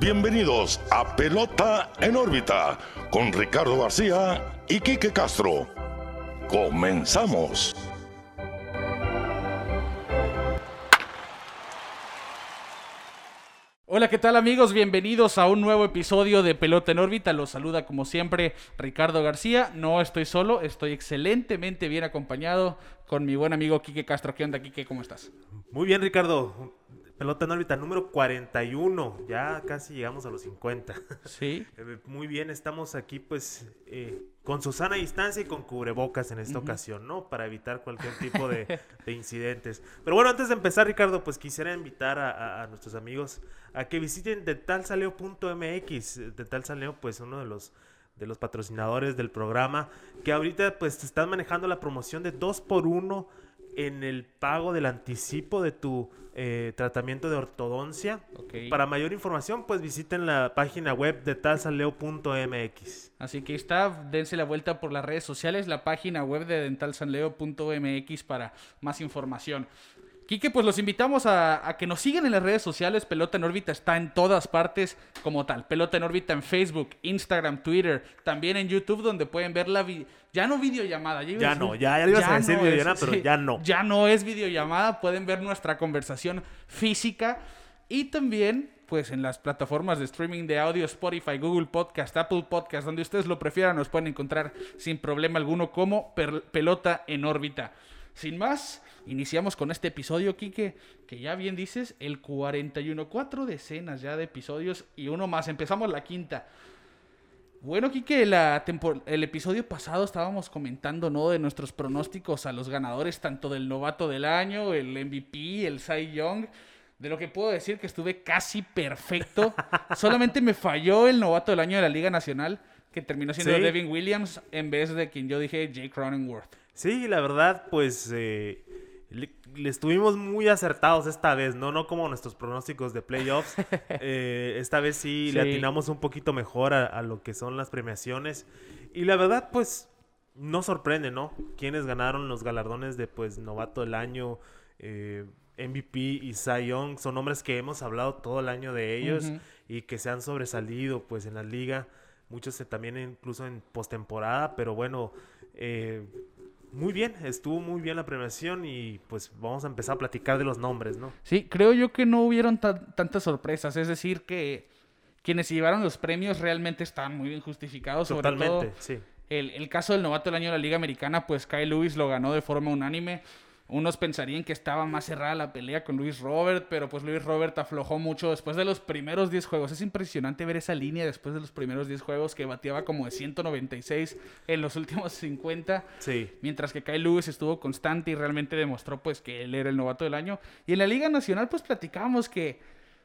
bienvenidos a Pelota en órbita con Ricardo García y Quique Castro. Comenzamos. Hola, ¿qué tal amigos? Bienvenidos a un nuevo episodio de Pelota en órbita. Los saluda como siempre Ricardo García. No estoy solo, estoy excelentemente bien acompañado con mi buen amigo Quique Castro. ¿Qué onda, Quique? ¿Cómo estás? Muy bien, Ricardo. Pelota en órbita número 41. Ya casi llegamos a los 50. Sí. Eh, Muy bien, estamos aquí pues eh, con su sana distancia y con cubrebocas en esta ocasión, ¿no? Para evitar cualquier tipo de, de incidentes. Pero bueno, antes de empezar, Ricardo, pues quisiera invitar a, a- a nuestros amigos a que visiten detalsaleo.mx. Detalsaleo, pues uno de los de los patrocinadores del programa, que ahorita pues están manejando la promoción de 2 por 1 en el pago del anticipo de tu eh, tratamiento de ortodoncia. Ok. Para mayor información, pues visiten la página web de talsaleo.mx. Así que está, dense la vuelta por las redes sociales, la página web de dentalsanleo.mx para más información. Quique, pues los invitamos a, a que nos sigan en las redes sociales. Pelota en órbita está en todas partes como tal. Pelota en órbita en Facebook, Instagram, Twitter, también en YouTube donde pueden ver la vi- ya no videollamada. Ya decir- no, ya- ya ibas a decir no videollamada, es, pero ya no. Ya no es videollamada, pueden ver nuestra conversación física y también pues en las plataformas de streaming de audio Spotify, Google Podcast, Apple Podcast, donde ustedes lo prefieran, nos pueden encontrar sin problema alguno como pelota en órbita. Sin más, iniciamos con este episodio, Quique, que ya bien dices, el 41, cuatro decenas ya de episodios y uno más. Empezamos la quinta. Bueno, la tempor- el episodio pasado estábamos comentando, ¿no? De nuestros pronósticos a los ganadores, tanto del novato del año, el MVP, el Cy Young. De lo que puedo decir que estuve casi perfecto. Solamente me falló el novato del año de la Liga Nacional, que terminó siendo Sí. Devin Williams, en vez de quien yo dije, Jake Cronenworth. Sí, la verdad, pues eh, le, le estuvimos muy acertados esta vez, ¿no? No como nuestros pronósticos de playoffs. Eh, esta vez sí, le Sí. atinamos un poquito mejor a, a lo que son las premiaciones. Y la verdad, pues, no sorprende, ¿no? Quienes ganaron los galardones de, pues, novato del año, eh, MVP y Cy Young. Son nombres que hemos hablado todo el año de ellos Ujú. y que se han sobresalido, pues, en la liga. Muchos también incluso en postemporada, pero bueno, eh, muy bien, estuvo muy bien la premiación y pues vamos a empezar a platicar de los nombres, ¿no? Sí, creo yo que no hubieron tan- tantas sorpresas. Es decir, que quienes se llevaron los premios realmente estaban muy bien justificados. Sobre todo Totalmente, sí. El, el caso del novato del año de la Liga Americana, pues Kyle Lewis lo ganó de forma unánime. Unos pensarían que estaba más cerrada la pelea con Luis Robert, pero pues Luis Robert aflojó mucho después de los primeros 10 juegos. Es impresionante ver esa línea después de los primeros 10 juegos que bateaba como de 196 en los últimos 50. Sí, Mientras que Kyle Lewis estuvo constante y realmente demostró pues que él era el novato del año. Y en la Liga Nacional pues platicábamos que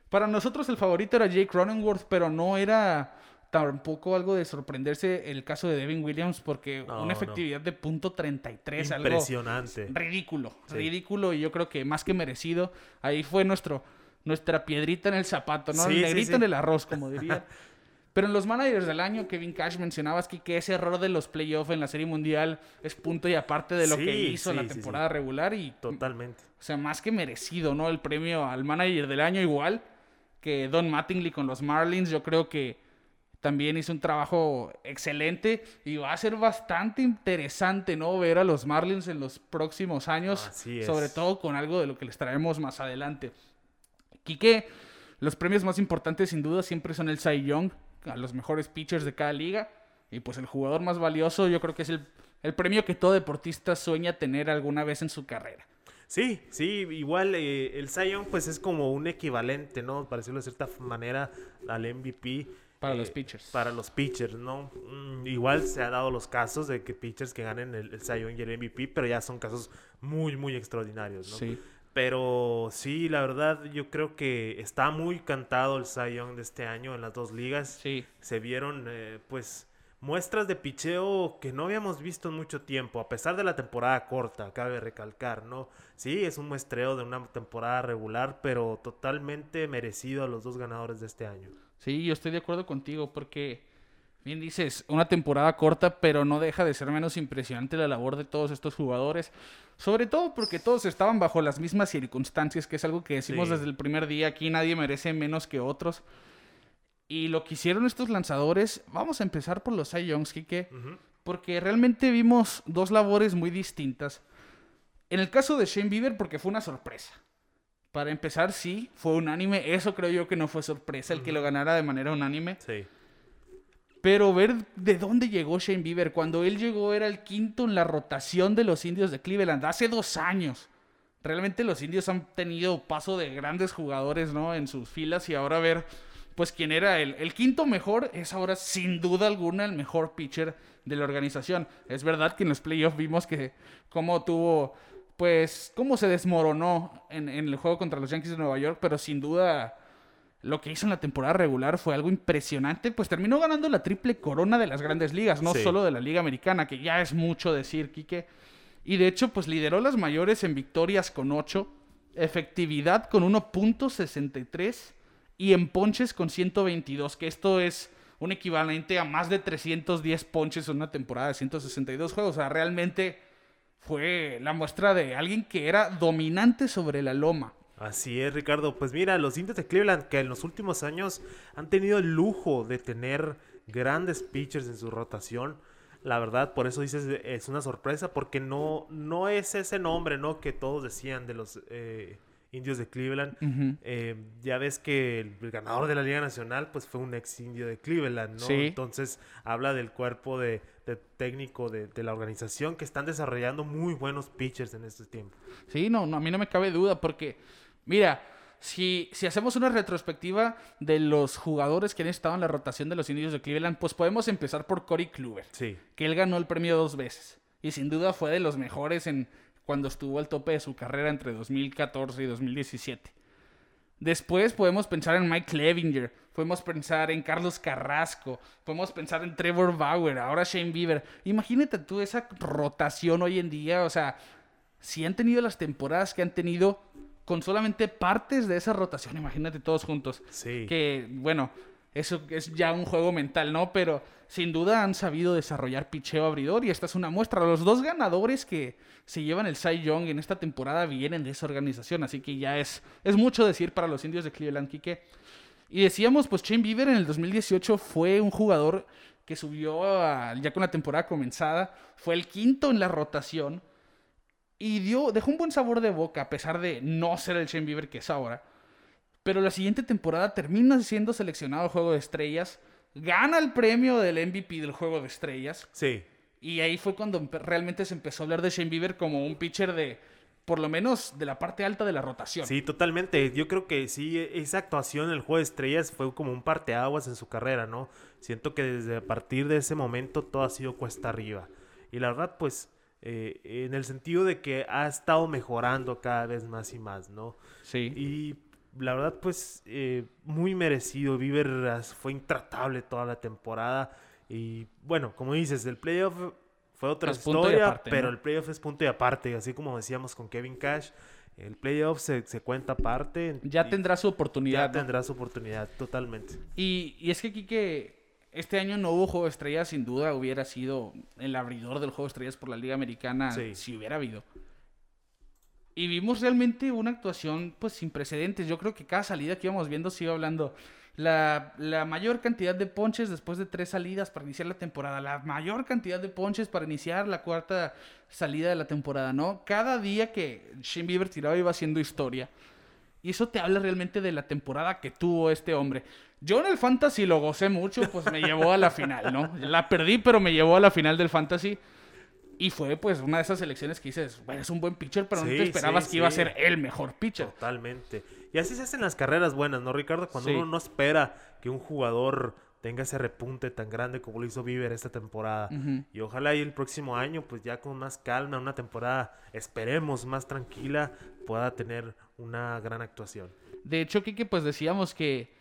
para nosotros el favorito era Jake Cronenworth, pero no era tampoco algo de sorprenderse el caso de Devin Williams porque No, una no. efectividad de punto 33, algo impresionante. ridículo, Sí. ridículo y yo creo que más que merecido. Ahí fue nuestro nuestra piedrita en el zapato, ¿no? Sí, el negrito sí. en el arroz, como diría. Pero en los managers del año, Kevin Cash mencionabas que, que ese error de los playoffs en la Serie Mundial es punto y aparte de lo que hizo en la temporada regular y Totalmente. o sea, más que merecido, ¿no? El premio al manager del año igual que Don Mattingly con los Marlins, yo creo que también hizo un trabajo excelente y va a ser bastante interesante, ¿no? Ver a los Marlins en los próximos años, Así es. sobre todo con algo de lo que les traemos más adelante. Quique, los premios más importantes sin duda siempre son el Cy Young, a los mejores pitchers de cada liga, y pues el jugador más valioso yo creo que es el, el premio que todo deportista sueña tener alguna vez en su carrera. Sí, sí, igual eh, el Cy Young, pues es como un equivalente, ¿no? Para decirlo de cierta manera, al MVP. Para eh, los pitchers. Para los pitchers, ¿no? Mm, igual se ha dado los casos de que pitchers que ganen el, el Cy Young y el MVP, pero ya son casos muy, muy extraordinarios, ¿no? Sí. Pero sí, la verdad, yo creo que está muy cantado el Cy Young de este año en las dos ligas. Sí. Se vieron, eh, pues, muestras de picheo que no habíamos visto en mucho tiempo, a pesar de la temporada corta, cabe recalcar, ¿no? Sí, es un muestreo de una temporada regular, pero totalmente merecido a los dos ganadores de este año. Sí, yo estoy de acuerdo contigo porque, bien dices, una temporada corta, pero no deja de ser menos impresionante la labor de todos estos jugadores. Sobre todo porque todos estaban bajo las mismas circunstancias, que es algo que decimos Sí. desde el primer día. Aquí nadie merece menos que otros. Y lo que hicieron estos lanzadores, vamos a empezar por los Cy Youngs, Kike, porque realmente vimos dos labores muy distintas. En el caso de Shane Bieber, porque fue una sorpresa. Para empezar, sí, fue unánime. Eso creo yo que no fue sorpresa, el que lo ganara de manera unánime. Sí. Pero ver de dónde llegó Shane Bieber. Cuando él llegó era el quinto en la rotación de los indios de Cleveland. Hace dos años. Realmente los indios han tenido paso de grandes jugadores, ¿no? En sus filas. Y ahora ver, pues, quién era el, el quinto mejor es ahora sin duda alguna el mejor pitcher de la organización. Es verdad que en los playoffs vimos que cómo tuvo pues, cómo se desmoronó en, el juego contra los Yankees de Nueva York, pero sin duda lo que hizo en la temporada regular fue algo impresionante, pues terminó ganando la triple corona de las grandes ligas, no solo de la Liga Americana, que ya es mucho decir, Quique. Y de hecho, pues lideró las mayores en victorias con 8, efectividad con 1.63 y en ponches con 122, que esto es un equivalente a más de 310 ponches en una temporada de 162 juegos. O sea, realmente fue la muestra de alguien que era dominante sobre la loma. Así es, Ricardo. Pues mira, los indios de Cleveland que en los últimos años han tenido el lujo de tener grandes pitchers en su rotación. La verdad, por eso dices, es una sorpresa, porque no, no es ese nombre, ¿no? Que todos decían de los eh, indios de Cleveland. Eh, ya ves que el, ganador de la Liga Nacional, pues fue un ex indio de Cleveland, ¿no? Entonces, habla del cuerpo de, técnico de, la organización que están desarrollando muy buenos pitchers en este tiempo. Sí, no, no, a mí no me cabe duda, porque, mira, si, si hacemos una retrospectiva de los jugadores que han estado en la rotación de los indios de Cleveland, pues podemos empezar por Corey Kluber. Sí. Que él ganó el premio dos veces. Y sin duda fue de los mejores en, cuando estuvo al tope de su carrera entre 2014 y 2017. Después podemos pensar en Mike Levinger, podemos pensar en Carlos Carrasco, podemos pensar en Trevor Bauer, ahora Shane Bieber. Imagínate tú esa rotación hoy en día, o sea, si han tenido las temporadas que han tenido con solamente partes de esa rotación, imagínate todos juntos. Sí. Que, bueno, eso es ya un juego mental, ¿no? Pero sin duda han sabido desarrollar picheo abridor y esta es una muestra. Los dos ganadores que se llevan el Cy Young en esta temporada vienen de esa organización, así que ya es, es mucho decir para los indios de Cleveland, Quique. Y decíamos, pues Shane Bieber en el 2018 fue un jugador que subió ya con la temporada comenzada, fue el quinto en la rotación y dio, dejó un buen sabor de boca a pesar de no ser el Shane Bieber que es ahora. Pero la siguiente temporada termina siendo seleccionado al Juego de Estrellas, gana el premio del MVP del Juego de Estrellas. Sí. Y ahí fue cuando realmente se empezó a hablar de Shane Bieber como un pitcher de, por lo menos, de la parte alta de la rotación. Sí, totalmente. Yo creo que sí, esa actuación en el Juego de Estrellas fue como un parteaguas en su carrera, ¿no? Siento que desde a partir de ese momento todo ha sido cuesta arriba. Y la verdad, pues, eh, en el sentido de que ha estado mejorando cada vez más y más, ¿no? Sí. Y la verdad, pues, eh, muy merecido. Bieber fue intratable toda la temporada. Y bueno, como dices, el playoff fue otra historia, pero el playoff es punto y aparte. Así como decíamos con Kevin Cash, el playoff se, cuenta aparte. Ya tendrá su oportunidad. Ya tendrá su oportunidad, totalmente. Y, y es que Kike, este año no hubo Juego de Estrellas, sin duda hubiera sido el abridor del Juego de Estrellas por la Liga Americana si hubiera habido. Y vimos realmente una actuación pues sin precedentes. Yo creo que cada salida que íbamos viendo se iba hablando. La, la, mayor cantidad de ponches después de tres salidas para iniciar la temporada. La mayor cantidad de ponches para iniciar la cuarta salida de la temporada, ¿no? Cada día que Shane Bieber tiraba iba haciendo historia. Y eso te habla realmente de la temporada que tuvo este hombre. Yo en el Fantasy lo gocé mucho, pues me llevó a la final, ¿no? La perdí, pero me llevó a la final del Fantasy. Y fue pues una de esas elecciones que dices, bueno, es un buen pitcher, pero no te esperabas que iba a ser el mejor pitcher. Totalmente. Y así se hacen las carreras buenas, ¿no, Ricardo? Cuando uno no espera que un jugador tenga ese repunte tan grande como lo hizo Bieber esta temporada. Y ojalá y el próximo año, pues ya con más calma, una temporada, esperemos, más tranquila, pueda tener una gran actuación. De hecho, Kike, pues decíamos que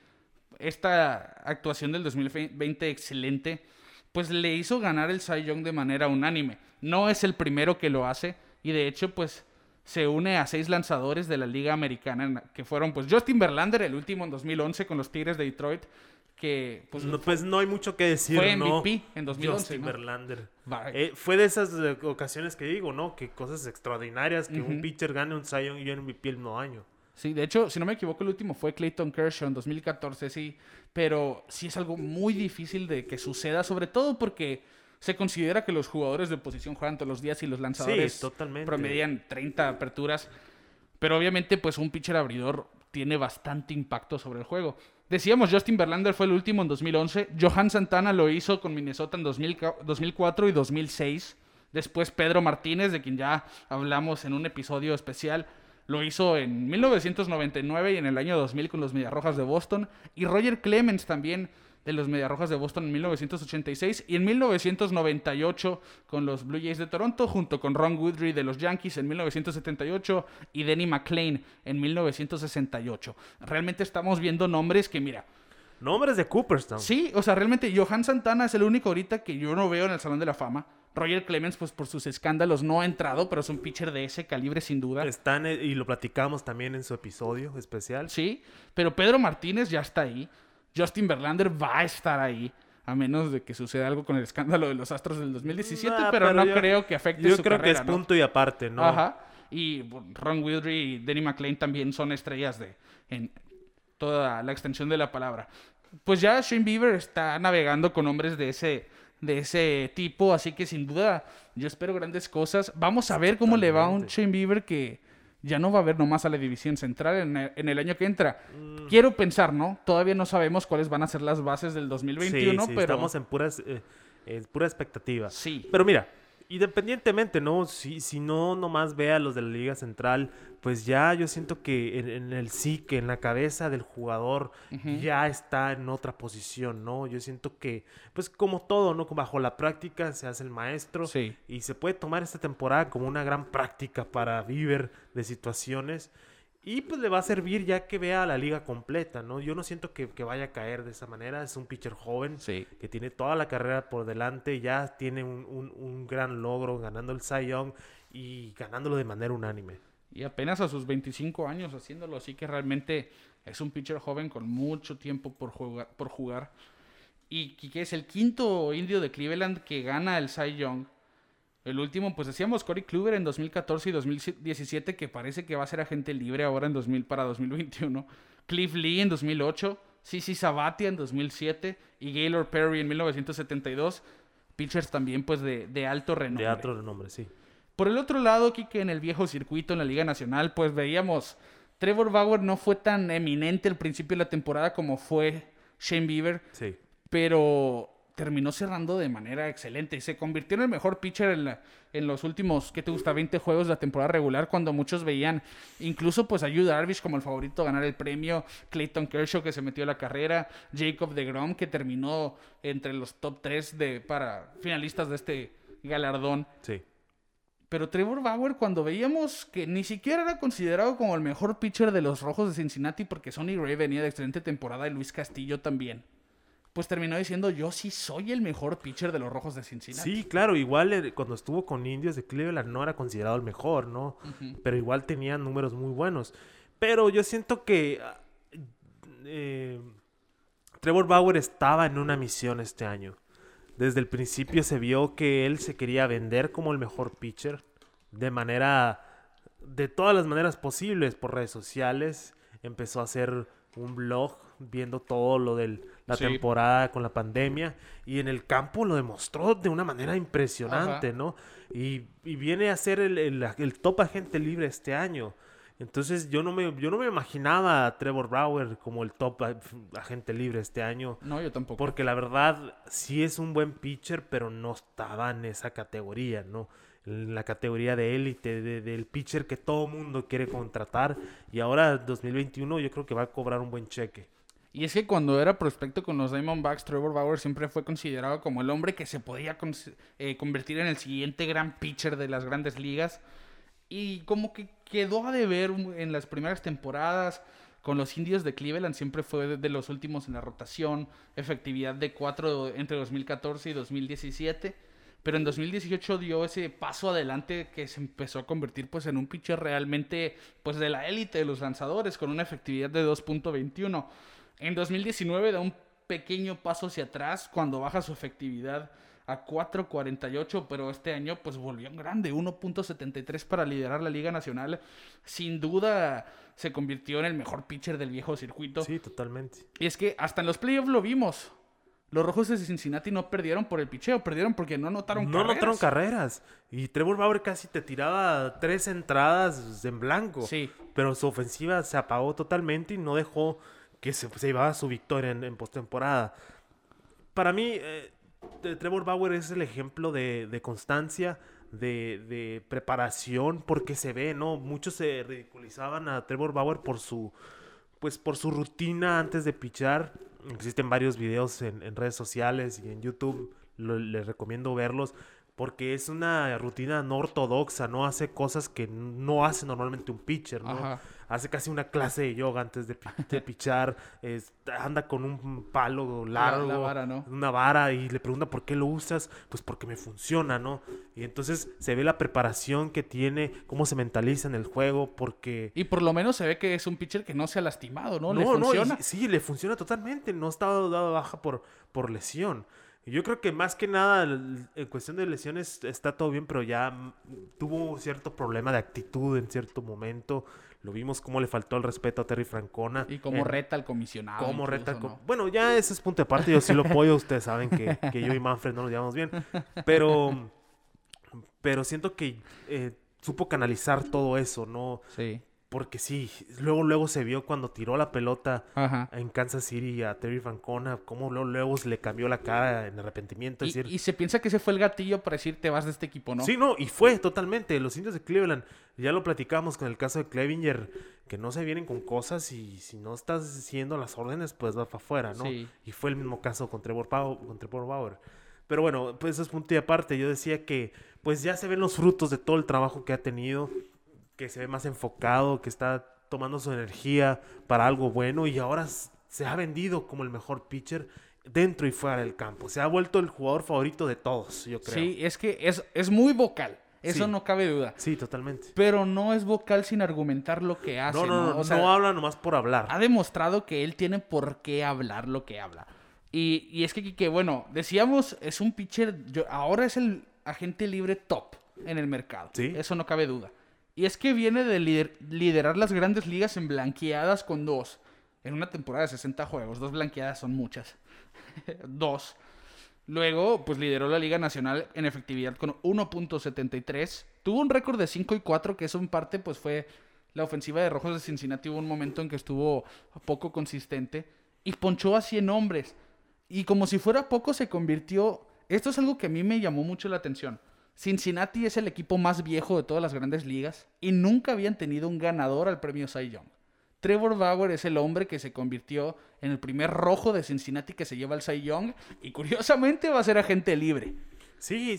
esta actuación del 2020 excelente pues le hizo ganar el Cy Young de manera unánime. No es el primero que lo hace y de hecho pues se une a seis lanzadores de la Liga Americana que fueron pues Justin Verlander, el último en 2011 con los Tigres de Detroit, que pues no, pues no hay mucho que decir, fue MVP en 2011. Justin Verlander. Eh, fue de esas ocasiones que digo, ¿no? Que cosas extraordinarias, que un pitcher gane un Cy Young y un MVP el mismo año. Sí, de hecho, si no me equivoco, el último fue Clayton Kershaw en 2014, sí. Pero sí es algo muy difícil de que suceda, sobre todo porque se considera que los jugadores de posición juegan todos los días y los lanzadores promedian 30 aperturas. Pero obviamente, pues un pitcher abridor tiene bastante impacto sobre el juego. Decíamos, Justin Verlander fue el último en 2011. Johan Santana lo hizo con Minnesota en 2004 y 2006. Después Pedro Martínez, de quien ya hablamos en un episodio especial, lo hizo en 1999 y en el año 2000 con los Mediarrojas de Boston. Y Roger Clemens también de los Mediarrojas de Boston en 1986 y en 1998 con los Blue Jays de Toronto junto con Ron Woodry de los Yankees en 1978 y Denny McLean en 1968. Realmente estamos viendo nombres que, mira, Nombres de Cooperstown. Sí, o sea, realmente Johan Santana es el único ahorita que yo no veo en el Salón de la Fama. Roger Clemens, pues por sus escándalos no ha entrado, pero es un pitcher de ese calibre sin duda. Están, eh, y lo platicamos también en su episodio especial. Sí, pero Pedro Martínez ya está ahí. Justin Verlander va a estar ahí. A menos de que suceda algo con el escándalo de los Astros del 2017, Nah, pero, no yo- creo que afecte Yo su creo que es carrera, ¿no? punto y aparte, ¿no? Ajá. Y Ron Wildry y Denny McLean también son estrellas de en toda la extensión de la palabra. Pues ya Shane Bieber está navegando con hombres de ese de ese tipo, así que sin duda yo espero grandes cosas. Vamos a ver cómo le va a un. Shane Bieber que ya no va a ver nomás a la división central en el, en el año que entra. Mm. Quiero pensar, ¿no? Todavía no sabemos cuáles van a ser las bases del Sí, 2021, sí, pero estamos en puras, eh, en pura expectativa. sí. Pero mira, independientemente, ¿no? Si, si no nomás ve a los de la Liga Central, pues ya yo siento que en, en el psique, en la cabeza del jugador, ya está en otra posición, ¿no? Yo siento que, pues como todo, ¿no? Bajo la práctica se hace el maestro Sí. y se puede tomar esta temporada como una gran práctica para vivir de situaciones. Y pues le va a servir ya que vea la liga completa, ¿no? Yo no siento que, que vaya a caer de esa manera. Es un pitcher joven Sí. que tiene toda la carrera por delante, ya tiene un, un- un gran logro ganando el Cy Young y ganándolo de manera unánime. Y apenas a sus 25 años haciéndolo, así que realmente es un pitcher joven con mucho tiempo por jugar. Por jugar. Y que es el quinto indio de Cleveland que gana el Cy Young. El último, pues decíamos Corey Kluber en 2014 y 2017, que parece que va a ser agente libre ahora en 2000 para 2021. Cliff Lee en 2008, Sisi Sabatia en 2007 y Gaylord Perry en 1972. Pitchers también, pues, de, de alto renombre. De otro renombre, sí. Por el otro lado, Kike, en el viejo circuito, en la Liga Nacional, pues veíamos, Trevor Bauer no fue tan eminente al principio de la temporada como fue Shane Bieber, Sí. pero terminó cerrando de manera excelente y se convirtió en el mejor pitcher en, la- en los últimos, ¿qué te gusta? 20 juegos de la temporada regular, cuando muchos veían incluso pues a Yu Darvish como el favorito a ganar el premio, Clayton Kershaw que se metió a la carrera, Jacob DeGrom que terminó entre los top 3 de, para finalistas de este galardón. Sí. Pero Trevor Bauer, cuando veíamos que ni siquiera era considerado como el mejor pitcher de los Rojos de Cincinnati, porque Sonny Gray venía de excelente temporada y Luis Castillo también, pues terminó diciendo: Yo sí soy el mejor pitcher de los Rojos de Cincinnati. Sí, claro, igual eh, cuando estuvo con Indios de Cleveland no era considerado el mejor, ¿no? Pero igual tenía números muy buenos. Pero yo siento que ah, eh, Trevor Bauer estaba en una misión este año. Desde el principio se vio que él se quería vender como el mejor pitcher de manera, de todas las maneras posibles por redes sociales. Empezó a hacer un blog viendo todo lo de la Sí. temporada con la pandemia y en el campo lo demostró de una manera impresionante, Ajá. ¿no? Y, y viene a ser el, el- el top agente libre este año. Entonces yo no me, yo no me imaginaba a Trevor Bauer como el top agente libre este año. No, yo tampoco. Porque la verdad sí es un buen pitcher, pero no estaba en esa categoría, ¿no? En la categoría de élite, de- del pitcher que todo mundo quiere contratar. Y ahora 2021 yo creo que va a cobrar un buen cheque. Y es que cuando era prospecto con los Diamondbacks, Trevor Bauer siempre fue considerado como el hombre que se podía eh, convertir en el siguiente gran pitcher de las grandes ligas. Y como que quedó a deber en las primeras temporadas. Con los indios de Cleveland siempre fue de- de los últimos en la rotación. Efectividad de 4 entre 2014 y 2017. Pero en 2018 dio ese paso adelante que se empezó a convertir pues en un pitcher realmente pues de la élite de los lanzadores con una efectividad de 2.21. En 2019 da un pequeño paso hacia atrás cuando baja su efectividad a 4.48, pero este año pues volvió en grande, 1.73 para liderar la Liga Nacional. Sin duda se convirtió en el mejor pitcher del viejo circuito. Sí, totalmente. Y es que hasta en los playoffs lo vimos. Los rojos de Cincinnati no perdieron por el picheo, perdieron porque no anotaron No carreras. anotaron carreras. Y Trevor Bauer casi te tiraba tres entradas en blanco. Sí. Pero su ofensiva se apagó totalmente y no dejó que se, se llevara su victoria en, en postemporada. Para mí, eh, Trevor Bauer es el ejemplo de, de constancia, de, de preparación, porque se ve, ¿no? Muchos se ridiculizaban a Trevor Bauer por su, pues, por su rutina antes de pichar. Existen varios videos en, redes sociales y en YouTube, les recomiendo verlos. Porque es una rutina no ortodoxa, no hace cosas que no hace normalmente un pitcher, ¿no? Ajá. Hace casi una clase de yoga antes de, de pichar, es- anda con un palo largo, la vara, ¿no? una vara y le pregunta por qué lo usas, pues porque me funciona, ¿no? Y entonces se ve la preparación que tiene, cómo se mentaliza en el juego, porque... Y por lo menos se ve que es un pitcher que no se ha lastimado, ¿no? Le No, no, y funciona. sí, le funciona totalmente, no está dado baja por, por lesión. Yo creo que más que nada, en cuestión de lesiones, está todo bien, pero ya tuvo cierto problema de actitud en cierto momento. Lo vimos cómo le faltó el respeto a Terry Francona. Y como en- reta al comisionado. cómo reta. Bueno, ya ese es punto de parte. Yo sí lo apoyo. Ustedes saben que, que yo y Manfred no nos llevamos bien. Pero, pero siento que eh, supo canalizar todo eso, ¿no? Sí. Porque sí, luego, luego se vio cuando tiró la pelota Ajá. en Kansas City a Terry Francona, cómo luego, luego se le cambió la cara en arrepentimiento. Y, decir, y se piensa que ese fue el gatillo para decir te vas de este equipo, ¿no? Sí, no, y fue totalmente. Los indios de Cleveland, ya lo platicamos con el caso de Clevinger, que no se vienen con cosas y si no estás siguiendo las órdenes, pues vas para afuera, ¿no? Sí. Y fue el mismo caso con Trevor, Pau- con Trevor Bauer. Pero bueno, pues eso es punto y aparte. Yo decía que pues ya se ven los frutos de todo el trabajo que ha tenido, que se ve más enfocado, que está tomando su energía para algo bueno y ahora se ha vendido como el mejor pitcher dentro y fuera del campo. Se ha vuelto el jugador favorito de todos, yo creo. Sí, es que es, es muy vocal. Eso Sí. no cabe duda. Sí, totalmente. Pero no es vocal sin argumentar lo que hace. No, no, no, O no, habla nomás por hablar. ha demostrado que él tiene por qué hablar lo que habla. Y, y es que, que, bueno, decíamos, es un pitcher, yo- ahora es el agente libre top en el mercado. Sí. Eso no cabe duda. Y es que viene de lider- liderar las grandes ligas en blanqueadas con dos. En una temporada de 60 juegos, dos blanqueadas son muchas. dos. Luego, pues lideró la Liga Nacional en efectividad con 1.73. Tuvo un récord de 5 y 4, que eso en parte pues fue la ofensiva de Rojos de Cincinnati. Hubo un momento en que estuvo poco consistente y ponchó a 100 hombres. Y como si fuera poco se convirtió... Esto es algo que a mí me llamó mucho la atención. Cincinnati es el equipo más viejo de todas las grandes ligas y nunca habían tenido un ganador al premio Cy Young. Trevor Bauer es el hombre que se convirtió en el primer rojo de Cincinnati que se lleva el Cy Young y curiosamente va a ser agente libre. Sí,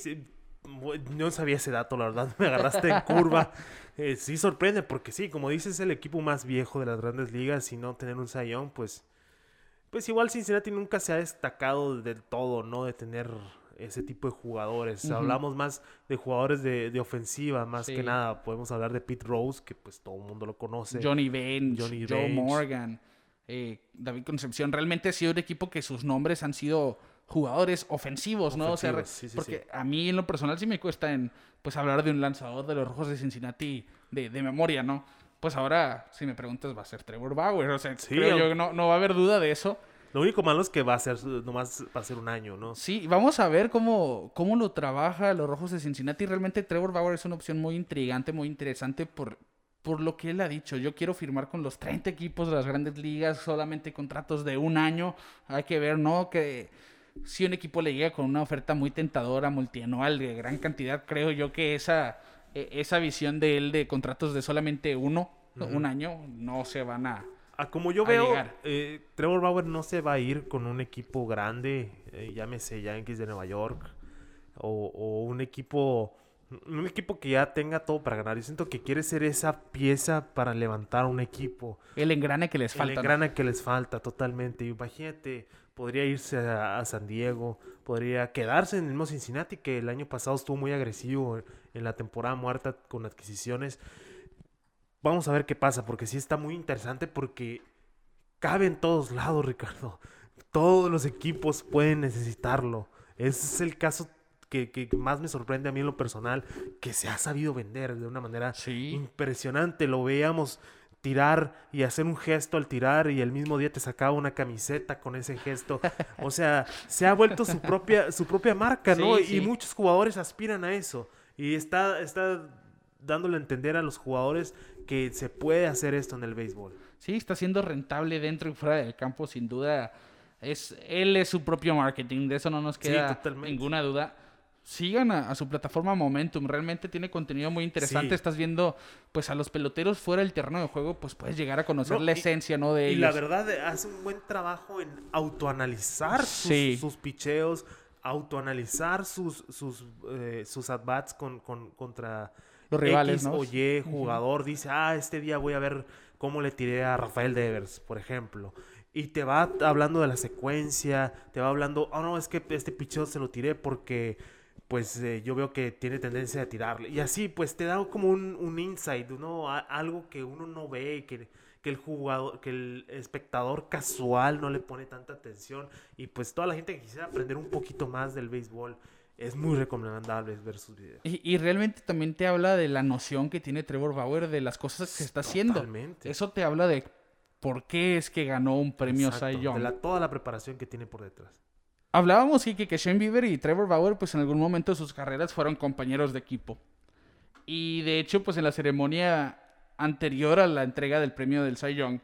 no sabía ese dato, la verdad. Me agarraste en curva. Eh, sí sorprende, porque sí, como dices, es el equipo más viejo de las grandes ligas y no tener un sayón, pues. Pues igual Cincinnati nunca se ha destacado del todo, ¿no? De tener ese tipo de jugadores. Hablamos más de jugadores de, de ofensiva, más Sí. que nada. Podemos hablar de Pete Rose, que pues todo el mundo lo conoce. Johnny Bench, Johnny Joe Bench. Morgan, eh, David Concepción. Realmente ha sido un equipo que sus nombres han sido jugadores ofensivos, ¿no? O sea, Ofensivos, sí, sí, porque sí. a mí en lo personal sí me cuesta en, pues hablar de un lanzador de los Rojos de Cincinnati de, de memoria, ¿no? Pues ahora, si me preguntas, va a ser Trevor Bauer. O sea, creo yo no, no va a haber duda de eso. Lo único malo es que va a ser nomás va a ser un año, ¿no? Sí, vamos a ver cómo, cómo lo trabaja los Rojos de Cincinnati. Realmente Trevor Bauer es una opción muy intrigante, muy interesante por, por lo que él ha dicho. Yo quiero firmar con los 30 equipos de las grandes ligas, solamente contratos de un año. Hay que ver, ¿no? Que si un equipo le llega con una oferta muy tentadora, multianual, de gran cantidad, creo yo que esa, e- esa visión de él de contratos de solamente uno, un año, no se van a... A como yo a veo, eh, Trevor Bauer no se va a ir con un equipo grande, eh, llámese Yankees de Nueva York, o, o un equipo un equipo que ya tenga todo para ganar. Yo siento que quiere ser esa pieza para levantar un equipo. El engrane que les El falta. ¿no? engrana que les falta totalmente. Imagínate, podría irse a, a San Diego, podría quedarse en el mismo Cincinnati, que el año pasado estuvo muy agresivo en la temporada muerta con adquisiciones. Vamos a ver qué pasa, porque sí está muy interesante, porque cabe en todos lados, Ricardo. Todos los equipos pueden necesitarlo. Ese es el caso que, que más me sorprende a mí en lo personal, que se ha sabido vender de una manera Sí. impresionante. Lo veíamos tirar y hacer un gesto al tirar y el mismo día te sacaba una camiseta con ese gesto. O sea, se ha vuelto su propia, su propia marca, ¿no? Sí, Y muchos jugadores aspiran a eso. Y está, está dándole a entender a los jugadores que se puede hacer esto en el béisbol. Sí, está siendo rentable dentro y fuera del campo, sin duda. Es, él es su propio marketing, de eso no nos queda ninguna duda. Sigan a, a su plataforma Momentum, realmente tiene contenido muy interesante. Sí. Estás viendo pues a los peloteros fuera del terreno de juego, pues puedes llegar a conocer No, la y- esencia, ¿no? De Y ellos. la verdad hace un buen trabajo en autoanalizar sus, Sí. sus picheos, autoanalizar sus, sus, eh, sus at-bats con, con- contra Los rivales, X ¿no? o Y jugador. Dice, ah, este día voy a ver cómo le tiré a Rafael Devers, por ejemplo. Y te va hablando de la secuencia, te va hablando, oh no, es que este picheo se lo tiré porque pues eh, yo veo que tiene tendencia a tirarle. Y así, pues te da como un, un insight, ¿no? A- algo que uno no ve, que, que el jugador, que el espectador casual no le pone tanta atención. Y pues toda la gente que quisiera aprender un poquito más del béisbol, es muy recomendable ver sus videos. Y, y realmente también te habla de la noción que tiene Trevor Bauer de las cosas que está haciendo. Totalmente. Eso te habla de por qué es que ganó un premio Exacto, Cy Young. de la- toda la preparación que tiene por detrás. Hablábamos Kike, que Shane Bieber y Trevor Bauer, pues en algún momento de sus carreras fueron compañeros de equipo. Y de hecho, pues en la ceremonia anterior a la entrega del premio del Cy Young,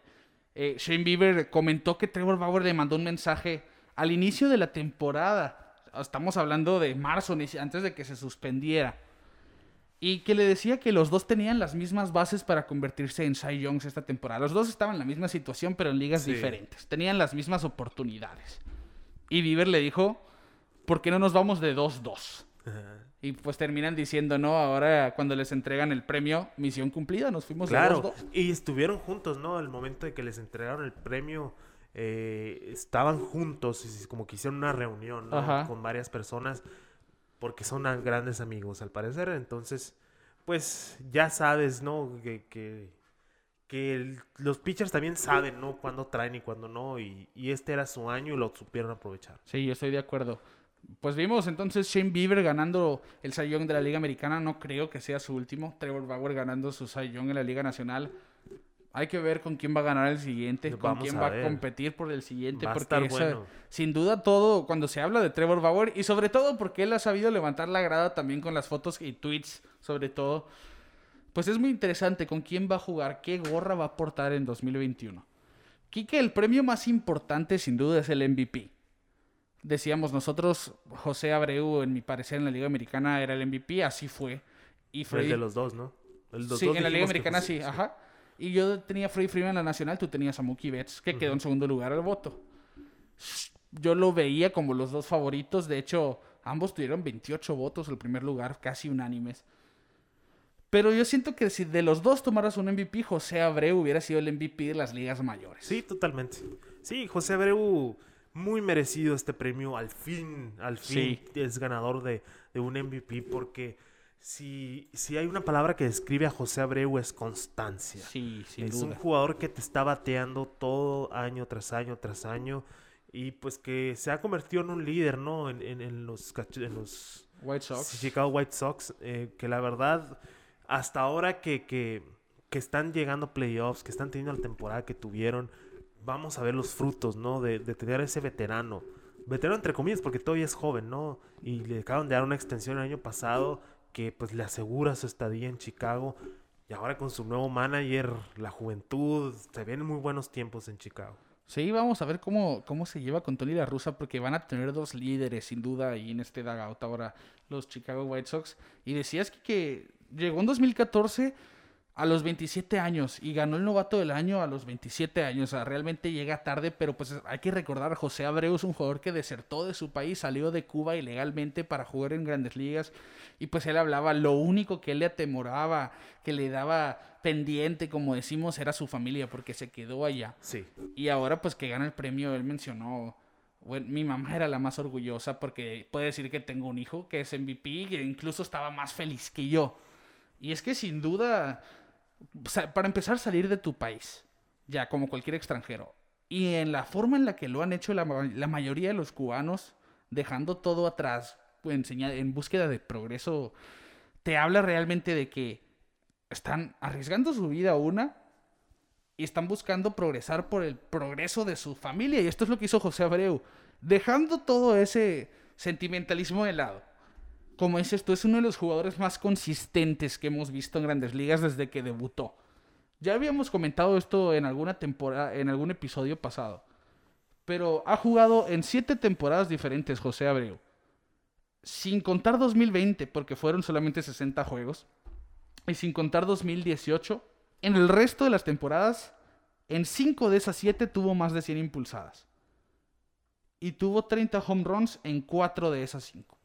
eh, Shane Bieber comentó que Trevor Bauer le mandó un mensaje al inicio de la temporada. Estamos hablando de marzo, antes de que se suspendiera. Y que le decía que los dos tenían las mismas bases para convertirse en Cy Youngs esta temporada. Los dos estaban en la misma situación, pero en ligas Sí. diferentes. Tenían las mismas oportunidades. Y Bieber le dijo, ¿por qué no nos vamos de 2-2? Y pues terminan diciendo, no, ahora cuando les entregan el premio, misión cumplida, nos fuimos Claro, de 2-2. y estuvieron juntos, ¿no? El momento de que les entregaron el premio, eh, estaban juntos, y como que hicieron una reunión. Con varias personas, porque son grandes amigos, al parecer. Entonces, pues ya sabes, ¿no? Que, que, que el- los pitchers también saben, ¿no? Cuándo traen y cuándo no, y, y este era su año y lo supieron aprovechar. Sí, yo estoy de acuerdo. Pues vimos entonces Shane Bieber ganando el Cy de la Liga Americana. No creo que sea su último. Trevor Bauer ganando su Cy en la Liga Nacional. Hay que ver con quién va a ganar el siguiente, con Vamos quién a va ver. a competir por el siguiente. Va a porque estar esa- bueno. sin duda todo, cuando se habla de Trevor Bauer, y sobre todo porque él ha sabido levantar la grada también con las fotos y tweets, sobre todo, pues es muy interesante con quién va a jugar, qué gorra va a portar en 2021. Quique, el premio más importante sin duda es el MVP. Decíamos nosotros, José Abreu, en mi parecer, en la Liga Americana era el MVP, así fue. Y Fue el Freddy- de los dos, ¿no? El- los sí, dos en la Liga Americana sí, ajá. Y yo tenía Freddy Freeman en la Nacional, tú tenías a Mookie Betts, que quedó en segundo lugar al voto. Yo lo veía como los dos favoritos, de hecho, ambos tuvieron 28 votos el primer lugar, casi unánimes. Pero yo siento que si de los dos tomaras un MVP, José Abreu hubiera sido el MVP de las ligas mayores. Sí, totalmente. Sí, José Abreu, muy merecido este premio. Al fin, al fin Sí. es ganador de, de un MVP porque si, si hay una palabra que describe a José Abreu es constancia. Sí, sin es un jugador que te está bateando todo año tras año tras año y pues que se ha convertido en un líder, ¿no? En, en- en los, en los White Sox. Chicago White Sox, eh, que la verdad, hasta ahora que, que, que están llegando playoffs, que están teniendo la temporada que tuvieron, vamos a ver los frutos, ¿no? De, de tener a ese veterano. Veterano entre comillas, porque todavía es joven, ¿no? Y le acaban de dar una extensión el año pasado que pues le asegura su estadía en Chicago. Y ahora con su nuevo manager, la juventud, se vienen muy buenos tiempos en Chicago. Sí, vamos a ver cómo, cómo se lleva con Tony La Russa, porque van a tener dos líderes, sin duda, ahí en este dugout ahora, los Chicago White Sox. Y decías que, que llegó en 2014 a los 27 años y ganó el novato del año a los 27 años. O sea, realmente llega tarde, pero pues hay que recordar, José Abreu es un jugador que desertó de su país, salió de Cuba ilegalmente para jugar en grandes ligas. Y pues él hablaba, lo único que él le atemoraba, que le daba pendiente, como decimos, era su familia, porque se quedó allá. Sí. Y ahora pues que gana el premio, él mencionó, bueno, mi mamá era la más orgullosa porque puede decir que tengo un hijo que es MVP, que incluso estaba más feliz que yo. Y es que sin duda, para empezar salir de tu país, ya como cualquier extranjero, y en la forma en la que lo han hecho la, ma- la mayoría de los cubanos, dejando todo atrás, en, señal- en búsqueda de progreso, te habla realmente de que están arriesgando su vida una y están buscando progresar por el progreso de su familia. Y esto es lo que hizo José Abreu, dejando todo ese sentimentalismo de lado. Como dices tú, es uno de los jugadores más consistentes que hemos visto en grandes ligas desde que debutó. Ya habíamos comentado esto en alguna temporada, en algún episodio pasado. Pero ha jugado en siete temporadas diferentes José Abreu. Sin contar 2020, porque fueron solamente 60 juegos. Y sin contar 2018, en el resto de las temporadas, en 5 de esas 7 tuvo más de 100 impulsadas. Y tuvo 30 home runs en 4 de esas 5.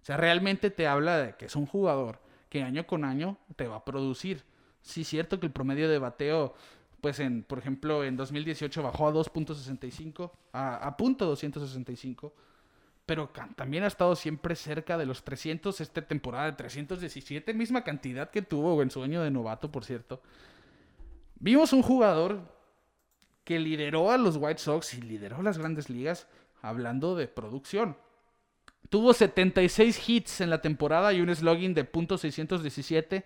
O sea, realmente te habla de que es un jugador que año con año te va a producir. Sí, es cierto que el promedio de bateo, pues en, por ejemplo, en 2018 bajó a 2.65, a, a punto 265 pero también ha estado siempre cerca de los 300 esta temporada de 317, misma cantidad que tuvo en su año de novato, por cierto. Vimos un jugador que lideró a los White Sox y lideró las grandes ligas hablando de producción. Tuvo 76 hits en la temporada y un slugging de .617,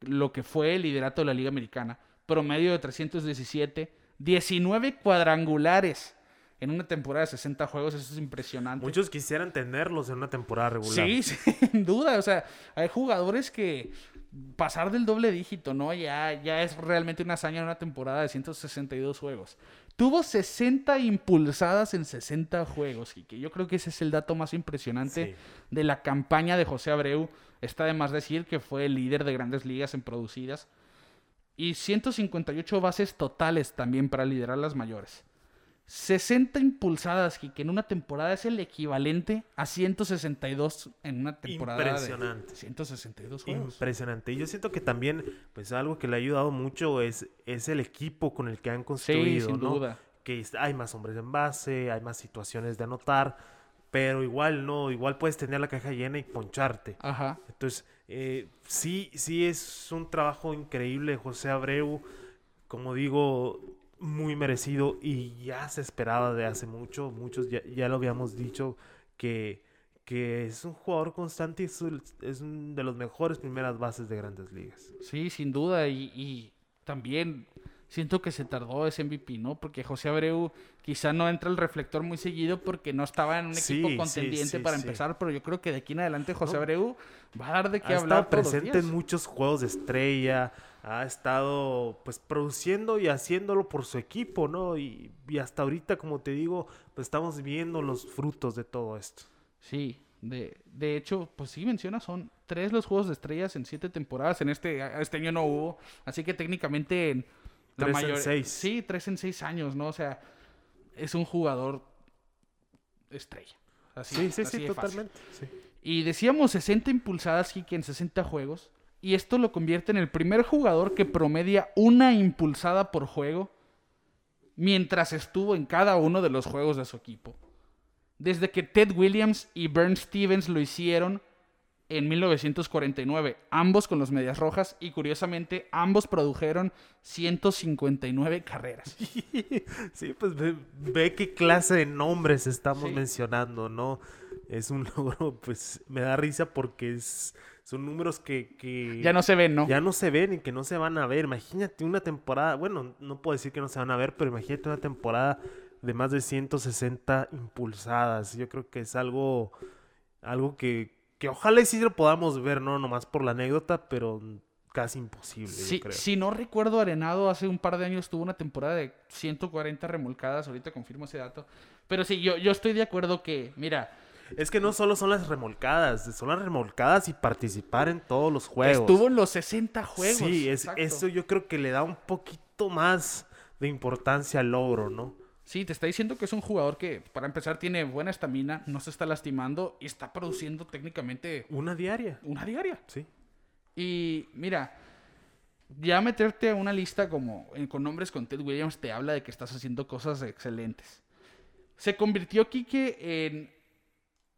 lo que fue el liderato de la Liga Americana. Promedio de 317, 19 cuadrangulares en una temporada de 60 juegos, eso es impresionante. Muchos quisieran tenerlos en una temporada regular. Sí, sin duda. O sea, hay jugadores que pasar del doble dígito, ¿no? Ya, ya es realmente una hazaña en una temporada de 162 juegos. Tuvo 60 impulsadas en 60 juegos, y que yo creo que ese es el dato más impresionante Sí. de la campaña de José Abreu. Está de más decir que fue el líder de grandes ligas en producidas. Y 158 bases totales también para liderar las mayores. 60 impulsadas, que en una temporada es el equivalente a 162 en una temporada Impresionante. de 162 juegos. Impresionante. Y yo siento que también, pues algo que le ha ayudado mucho es, es el equipo con el que han construido, sin ¿no? duda. Que hay más hombres en base, hay más situaciones de anotar, pero igual no, igual puedes tener la caja llena y poncharte. Ajá. Entonces, eh, sí, sí es un trabajo increíble, José Abreu, como digo, muy merecido y ya se esperaba de hace mucho, muchos ya, ya lo habíamos dicho, que, que es un jugador constante y es, es un de los mejores primeras bases de grandes ligas. Sí, sin duda. Y, y también siento que se tardó ese MVP, ¿no? Porque José Abreu quizá no entra el reflector muy seguido porque no estaba en un Sí, equipo contendiente sí, para empezar, pero yo creo que de aquí en adelante José. Abreu va a dar de qué Ha hablar estado todos los presente días. en muchos juegos de estrella, ha estado pues produciendo y haciéndolo por su equipo, ¿no? Y, y hasta ahorita, como te digo, pues estamos viendo los frutos de todo esto. Sí, de, de hecho, pues sí menciona, son tres los juegos de estrellas en siete temporadas. En este, este año no hubo. Así que técnicamente en la Tres en seis. Sí, tres en seis años, ¿no? O sea, es un jugador estrella. Así, Sí, sí, así sí, totalmente. sí. Y decíamos 60 impulsadas, Kike, en 60 juegos. Y esto lo convierte en el primer jugador que promedia una impulsada por juego mientras estuvo en cada uno de los juegos de su equipo. Desde que Ted Williams y Bern Stevens lo hicieron en 1949, ambos con los Medias Rojas y curiosamente ambos produjeron 159 carreras. Sí, pues ve, ve qué clase de nombres estamos Sí. mencionando, ¿no? Es un logro, pues me da risa porque es, son números que, que Ya no se ven, ¿no? ya no se ven y que no se van a ver. Imagínate una temporada, bueno, no puedo decir que no se van a ver, pero imagínate una temporada de más de 160 impulsadas. Yo creo que es algo, algo que, que ojalá y sí lo podamos ver, no nomás por la anécdota, pero casi imposible, Sí, yo creo. si no recuerdo, Arenado hace un par de años tuvo una temporada de 140 remolcadas. Ahorita confirmo ese dato. Pero sí, yo, yo estoy de acuerdo que, mira, Es que no solo son las remolcadas, son las remolcadas y participar en todos los juegos. estuvo en los 60 juegos. Sí, es, eso yo creo que le da un poquito más de importancia al logro, ¿no? Sí, te está diciendo que es un jugador que, para empezar, tiene buena estamina, no se está lastimando y está produciendo técnicamente Una diaria, una diaria. sí. Y mira, ya meterte a una lista como eh, con nombres con Ted Williams te habla de que estás haciendo cosas excelentes. Se convirtió Quique en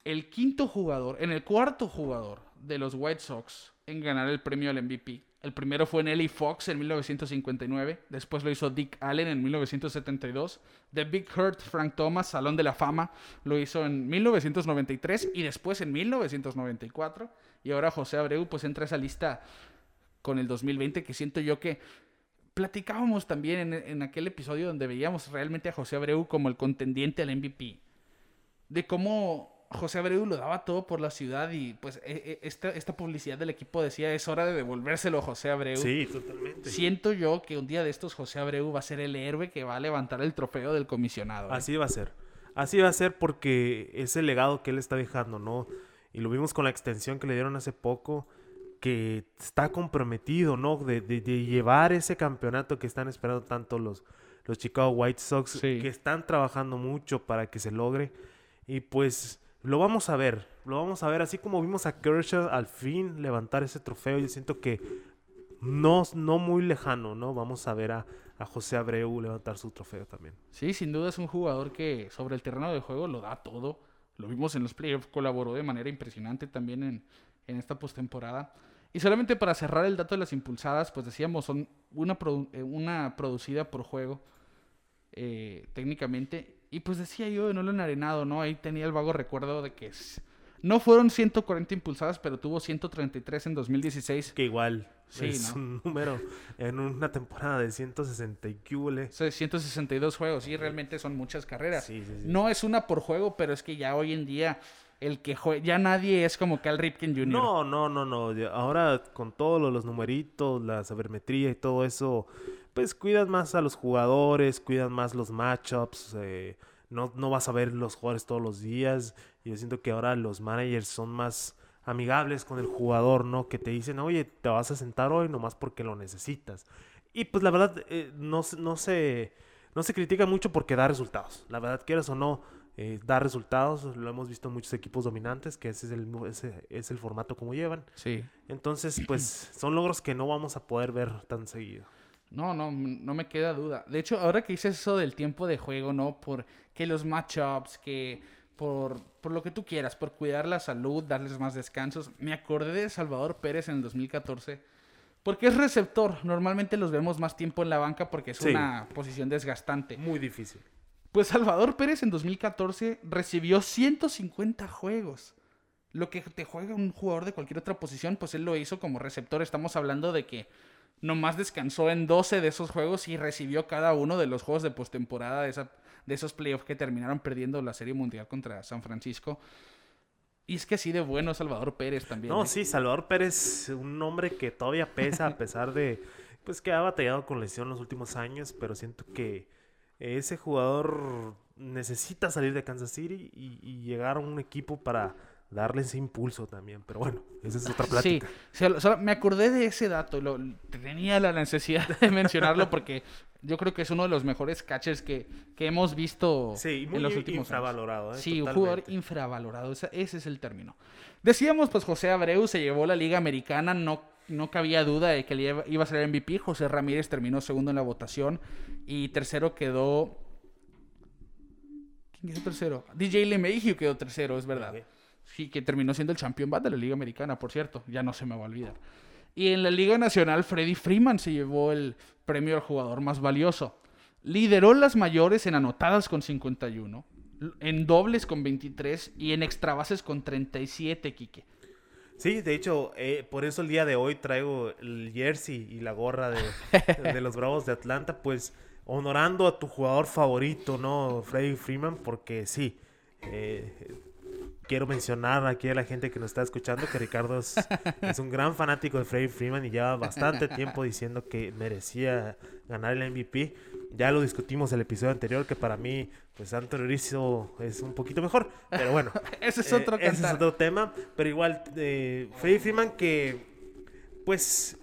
el quinto jugador, en el cuarto jugador de los White Sox en ganar el premio al MVP. El primero fue Nelly Fox en 1959, después lo hizo Dick Allen en 1972, The Big Hurt Frank Thomas, Salón de la Fama, lo hizo en 1993 y después en 1994. Y ahora José Abreu pues entra a esa lista con el 2020 que siento yo que platicábamos también en, en aquel episodio donde veíamos realmente a José Abreu como el contendiente al MVP. De cómo José Abreu lo daba todo por la ciudad y pues e, e, esta, esta publicidad del equipo decía es hora de devolvérselo a José Abreu. Sí, totalmente. Siento yo que un día de estos José Abreu va a ser el héroe que va a levantar el trofeo del comisionado. ¿eh? Así va a ser. Así va a ser porque es el legado que él está dejando, ¿no? Y lo vimos con la extensión que le dieron hace poco, que está comprometido, ¿no? De, de, de llevar ese campeonato que están esperando tanto los, los Chicago White Sox, Sí. que están trabajando mucho para que se logre. Y pues lo vamos a ver, lo vamos a ver, así como vimos a Kershaw al fin levantar ese trofeo, yo siento que no, no muy lejano, ¿no? Vamos a ver a, a José Abreu levantar su trofeo también. Sí, sin duda es un jugador que sobre el terreno de juego lo da todo. Lo vimos en los playoffs, colaboró de manera impresionante también en, en esta postemporada. Y solamente para cerrar el dato de las impulsadas, pues decíamos, son una, produ- eh, una producida por juego eh, técnicamente. Y pues decía yo de Nolan Arenado, ¿no? Ahí tenía el vago recuerdo de que no fueron 140 impulsadas, pero tuvo 133 en 2016. Que igual Sí, es ¿no? un número en una temporada de 160 y sea, 162 juegos, y realmente son muchas carreras. Sí, sí, sí. No es una por juego, pero es que ya hoy en día el que jue- ya nadie es como Cal Ripken Jr. No, no, no, no. Ahora con todos lo- los numeritos, la sabermetría y todo eso, pues cuidan más a los jugadores, cuidan más los matchups. eh, no, no vas a ver los jugadores todos los días. Y yo siento que ahora los managers son más amigables con el jugador, ¿no? Que te dicen, oye, te vas a sentar hoy nomás porque lo necesitas. Y pues la verdad, eh, no, se- no, se, no se critica mucho porque da resultados. La verdad, quieras o no, eh, da resultados. Lo hemos visto en muchos equipos dominantes, que ese es el, ese es el formato como llevan. Sí. Entonces, pues son logros que no vamos a poder ver tan seguido. No, no, no me queda duda. De hecho, ahora que dices eso del tiempo de juego, ¿no? Por que los matchups, que por, por lo que tú quieras, por cuidar la salud, darles más descansos. Me acordé de Salvador Pérez en el 2014. Porque es receptor. Normalmente los vemos más tiempo en la banca porque es Sí. una posición desgastante. Muy difícil. Pues Salvador Pérez en 2014 recibió 150 juegos. Lo que te juega un jugador de cualquier otra posición, pues él lo hizo como receptor. Estamos hablando de que nomás descansó en 12 de esos juegos y recibió cada uno de los juegos de postemporada de, esa, de esos playoffs que terminaron perdiendo la Serie Mundial contra San Francisco. Y es que así de bueno Salvador Pérez también. No, ¿eh? sí, Salvador Pérez, un nombre que todavía pesa a pesar de pues que ha batallado con lesión los últimos años, pero siento que ese jugador necesita salir de Kansas City y, y llegar a un equipo para darle ese impulso también. Pero bueno, esa es otra Sí, plática. solo me acordé de ese dato, lo, tenía la necesidad de mencionarlo porque yo creo que es uno de los mejores catchers que, que hemos visto Sí, muy en los últimos años. infravalorado. ¿eh? Sí, un jugador infravalorado, ese, ese es el término. Decíamos, pues José Abreu se llevó la Liga Americana, no, no cabía duda de que le iba- a ser MVP. José Ramírez terminó segundo en la votación y tercero quedó... ¿Quién quedó tercero? DJ LeMahieu quedó tercero, es verdad. Ok. Sí, que terminó siendo el champion bat de la Liga Americana, por cierto. Ya no se me va a olvidar. Y en la Liga Nacional, Freddy Freeman se llevó el premio al jugador más valioso. Lideró las mayores en anotadas con 51, l- en dobles con 23 y en extrabases con 37, Quique. Sí, de hecho, eh, por eso el día de hoy traigo el jersey y la gorra de, de los Bravos de Atlanta, pues honorando a tu jugador favorito, ¿no? Freddie Freeman, porque sí, eh, quiero mencionar aquí a la gente que nos está escuchando que Ricardo es, es un gran fanático de Freddie Freeman y lleva bastante tiempo diciendo que merecía ganar el MVP. Ya lo discutimos el episodio anterior, que para mí, pues Anthony Rizzo es un poquito mejor, pero bueno. Ese es Eh, otro ese es cantar. otro tema, pero igual, eh, Freddie Freeman que, pues,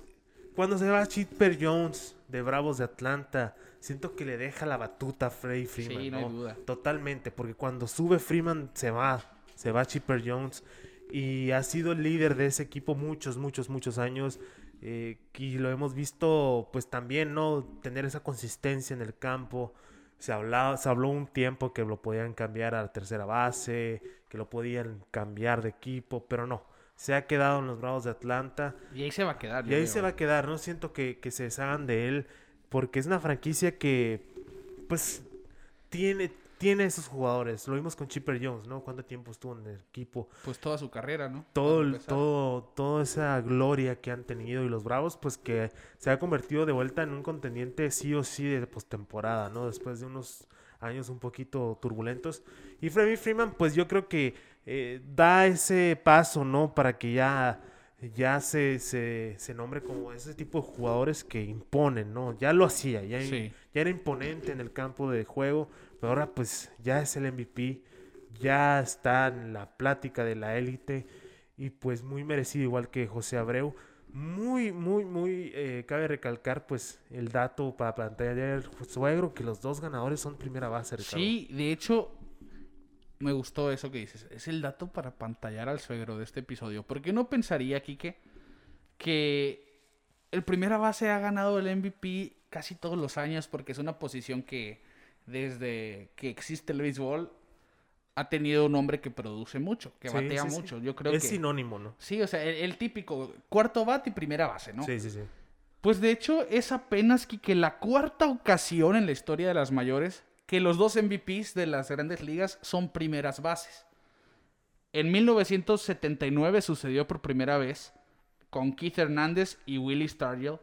cuando se va Chipper Jones de Bravos de Atlanta, siento que le deja la batuta a Freddie Freeman, Sí, no hay duda. Totalmente, porque cuando sube Freeman se va, se va Chipper Jones y ha sido el líder de ese equipo muchos, muchos, muchos años. eh, y lo hemos visto, pues también, ¿no? Tener esa consistencia en el campo. Se, hablaba, se habló un tiempo que lo podían cambiar a la tercera base, que lo podían cambiar de equipo, pero no. se ha quedado en los Bravos de Atlanta. Y ahí se va a quedar. Y ahí se va a quedar, no siento que, que se deshagan de él, porque es una franquicia que, pues, tiene, tiene esos jugadores. Lo vimos con Chipper Jones, ¿no? ¿Cuánto tiempo estuvo en el equipo? Pues toda su carrera, ¿no? Todo, el- todo, toda esa gloria que han tenido y los Bravos, pues que se ha convertido de vuelta en un contendiente sí o sí de postemporada, ¿no? Después de unos años un poquito turbulentos. Y Freddie Freeman, pues yo creo que eh, da ese paso, ¿no? Para que ya, ya se, se, se nombre como ese tipo de jugadores que imponen, ¿no? Ya lo hacía, ya, Sí. ya era imponente en el campo de juego, pero ahora pues ya es el MVP, ya está en la plática de la élite y pues muy merecido igual que José Abreu. Muy, muy, muy, eh, cabe recalcar pues el dato para plantear suegro que los dos ganadores son primera base, Ricardo. Sí, de hecho, me gustó eso que dices. Es el dato para pantallar al suegro de este episodio. Porque no pensaría, Quique, que el primera base ha ganado el MVP casi todos los años porque es una posición que desde que existe el béisbol ha tenido un hombre que produce mucho, que Sí, batea sí, sí. mucho. Yo creo es que... sinónimo, ¿no? Sí, o sea, el, el típico cuarto bate y primera base, ¿no? Sí, sí, sí. Pues de hecho es apenas que la cuarta ocasión en la historia de las mayores que los dos MVPs de las grandes ligas son primeras bases. En 1979 sucedió por primera vez con Keith Hernández y Willie Stargell,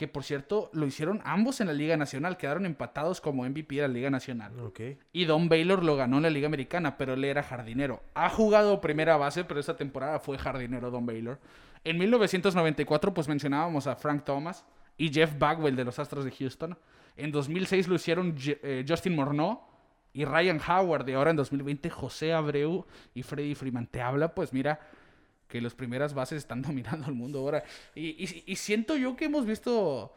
que por cierto lo hicieron ambos en la Liga Nacional, quedaron empatados como MVP de la Liga Nacional. Ok. Y Don Baylor lo ganó en la Liga Americana, pero él era jardinero. Ha jugado primera base, pero esa temporada fue jardinero Don Baylor. En 1994, pues mencionábamos a Frank Thomas y Jeff Bagwell de los Astros de Houston. En 2006 lo hicieron eh, Justin Morneau y Ryan Howard. Y ahora en 2020, José Abreu y Freddy Freeman. Te habla, pues mira, que las primeras bases están dominando el mundo ahora. Y, y- y siento yo que hemos visto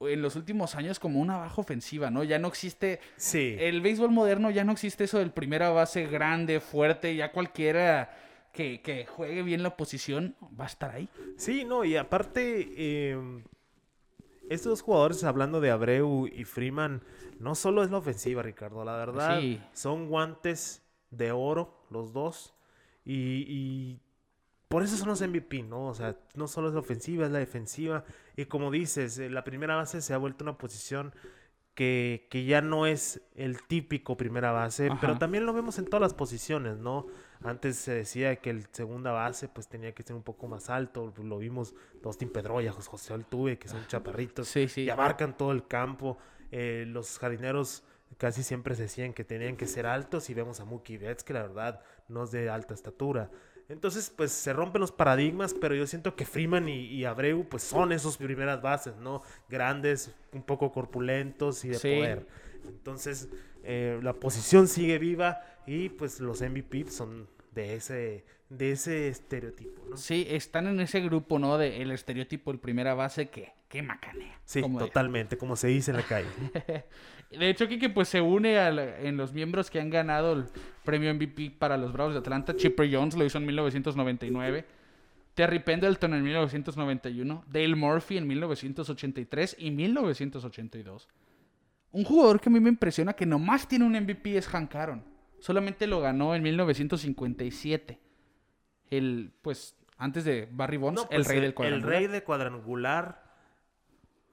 en los últimos años como una baja ofensiva, ¿no? Ya no existe Sí. el béisbol moderno ya no existe eso del primera base grande, fuerte, ya cualquiera que, que juegue bien la posición va a estar ahí. Sí, no, y aparte, eh, estos dos jugadores, hablando de Abreu y Freeman, no solo es la ofensiva, Ricardo, la verdad, Sí. son guantes de oro los dos, y, y por eso son los MVP, ¿no? O sea, no solo es la ofensiva, es la defensiva, y como dices, eh, la primera base se ha vuelto una posición que, que ya no es el típico primera base, Ajá. pero también lo vemos en todas las posiciones, ¿no? Antes se decía que el segunda base pues tenía que ser un poco más alto, lo vimos Dustin Pedroya, José José Altuve, que son chaparritos Sí, sí. y abarcan todo el campo. Eh, los jardineros casi siempre se decían que tenían que ser altos y vemos a Mookie Betts que la verdad no es de alta estatura. Entonces, pues se rompen los paradigmas, pero yo siento que Freeman y, y Abreu pues son esos primeras bases, ¿no? Grandes, un poco corpulentos y de Sí. poder. Entonces, eh, la posición sigue viva y pues los MVP son de ese, de ese estereotipo, ¿no? Sí, están en ese grupo, ¿no? De el estereotipo, el primera base que, que macanea. Sí, como totalmente, como se dice en la calle. De hecho, Kike pues se une al- en los miembros que han ganado el premio MVP para los Bravos de Atlanta. Chipper Jones lo hizo en 1999. Terry Pendleton en 1991. Dale Murphy en 1983 y 1982. Un jugador que a mí me impresiona que nomás tiene un MVP es Hank Aaron. Solamente lo ganó en 1957. El, pues, antes de Barry Bonds, No, el pues, rey del El cuadrangular. rey de cuadrangular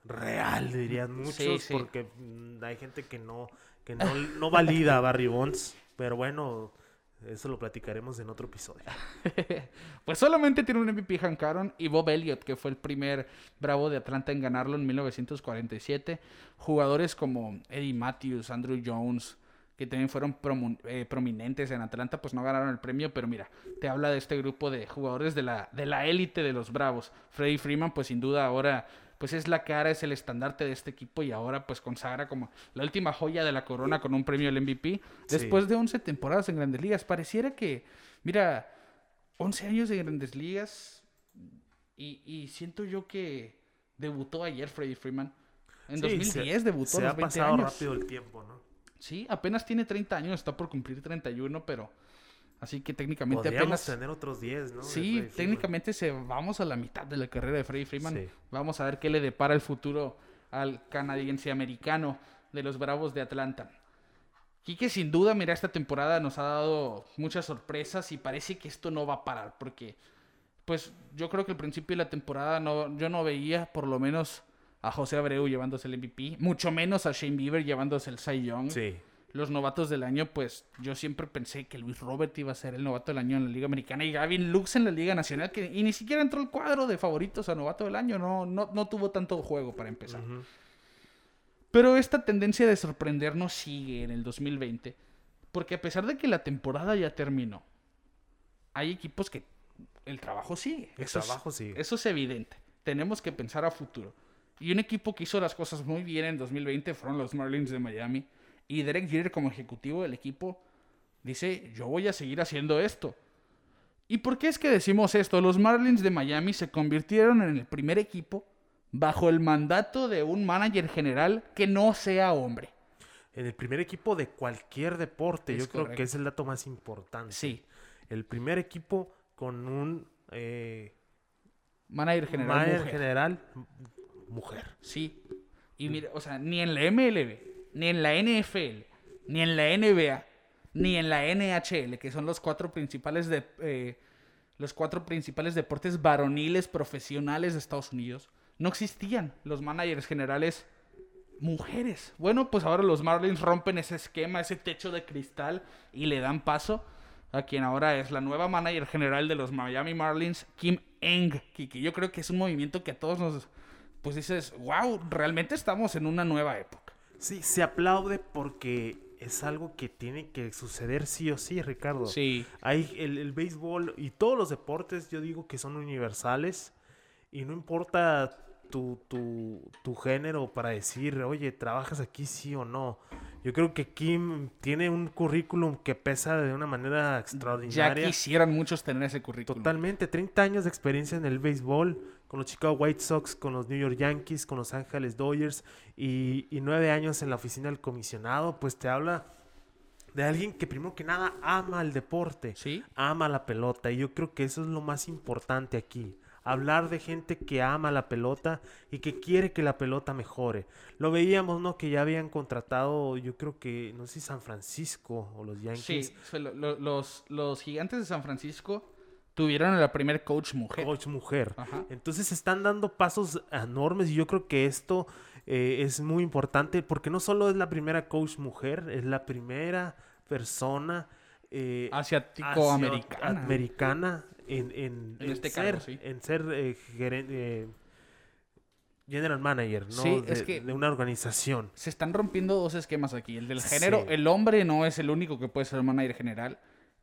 real, dirían muchos, Sí, sí. porque mm, hay gente que no, que no, no valida a Barry Bonds, pero bueno, eso lo platicaremos en otro episodio. Pues solamente tiene un MVP Hank Aaron y Bob Elliott, que fue el primer Bravo de Atlanta en ganarlo en 1947. Jugadores como Eddie Matthews, Andrew Jones, que también fueron eh, prominentes en Atlanta, pues no ganaron el premio, pero mira, te habla de este grupo de jugadores de la de la élite de los Bravos. Freddie Freeman, pues sin duda ahora pues es la cara, es el estandarte de este equipo y ahora pues consagra como la última joya de la corona con un premio al MVP. Sí. Después de 11 temporadas en Grandes Ligas, pareciera que, mira, 11 años de Grandes Ligas y, y siento yo que debutó ayer Freddie Freeman. En Sí, 2010 se- debutó Se los ha 20 pasado años. rápido el tiempo, ¿no? Sí, apenas tiene 30 años, está por cumplir 31, pero así que técnicamente Podríamos apenas tener otros 10, ¿no? Sí, técnicamente se vamos a la mitad de la carrera de Freddie Freeman. Sí. Vamos a ver qué le depara el futuro al canadiense americano de los Bravos de Atlanta. Quique sin duda, mira, esta temporada nos ha dado muchas sorpresas y parece que esto no va a parar porque pues yo creo que al principio de la temporada no, yo no veía por lo menos a José Abreu llevándose el MVP, mucho menos a Shane Bieber llevándose el Cy Young. Sí. Los novatos del año, pues yo siempre pensé que Luis Robert iba a ser el novato del año en la Liga Americana y Gavin Lux en la Liga Nacional, que y ni siquiera entró al cuadro de favoritos a novato del año, no, no, no tuvo tanto juego para empezar. Pero esta tendencia de sorprendernos sigue en el 2020, porque a pesar de que la temporada ya terminó, hay equipos que el trabajo sigue. El Eso es- trabajo sigue. Eso es evidente. Tenemos que pensar a futuro. Y un equipo que hizo las cosas muy bien en 2020 fueron los Marlins de Miami. Y Derek Jeter como ejecutivo del equipo dice, yo voy a seguir haciendo esto. ¿Y por qué es que decimos esto? Los Marlins de Miami se convirtieron en el primer equipo bajo el mandato de un manager general que no sea hombre. En el primer equipo de cualquier deporte, Es yo creo que es el dato más importante. Sí, El primer equipo con un eh, manager general manager mujer. general mujer. Sí. Y mira, o sea, ni en la MLB, ni en la NFL, ni en la NBA, ni en la NHL, que son los cuatro principales de eh, los cuatro principales deportes varoniles profesionales de Estados Unidos, no existían los managers generales mujeres. Bueno, pues ahora los Marlins rompen ese esquema, ese techo de cristal y le dan paso a quien ahora es la nueva manager general de los Miami Marlins, Kim Eng. Que yo creo que es un movimiento que a todos nos, pues dices, wow, realmente estamos en una nueva época. Sí, se aplaude porque es algo que tiene que suceder sí o sí, Ricardo. Sí, Hay el, el béisbol y todos los deportes, yo digo que son universales y no importa tu, tu, tu género para decir, oye, ¿trabajas aquí sí o no? Yo creo que Kim tiene un currículum que pesa de una manera ya extraordinaria. quisieran muchos tener ese currículum. Totalmente, 30 años de experiencia en el béisbol, con los Chicago White Sox, con los New York Yankees, con los Ángeles Dodgers y, y nueve años en la oficina del comisionado, pues te habla de alguien que primero que nada ama el deporte, Sí, ama la pelota y yo creo que eso es lo más importante aquí. Hablar de gente que ama la pelota y que quiere que la pelota mejore. Lo veíamos, ¿no? Que ya habían contratado, yo creo que, no sé si San Francisco o los sí. Yankees, lo- lo- los, los gigantes de San Francisco tuvieron a la primer coach mujer. coach mujer. Ajá. Entonces están dando pasos enormes y yo creo que esto eh, es muy importante porque no solo es la primera coach mujer, es la primera persona eh, Asiático-americana. americana en, en, En este ser, cargo, sí. en ser eh, eh, general manager ¿no? Sí, de, es que- de una organización. Se están rompiendo dos esquemas aquí. El del Sí. género, el hombre no es el único que puede ser manager general.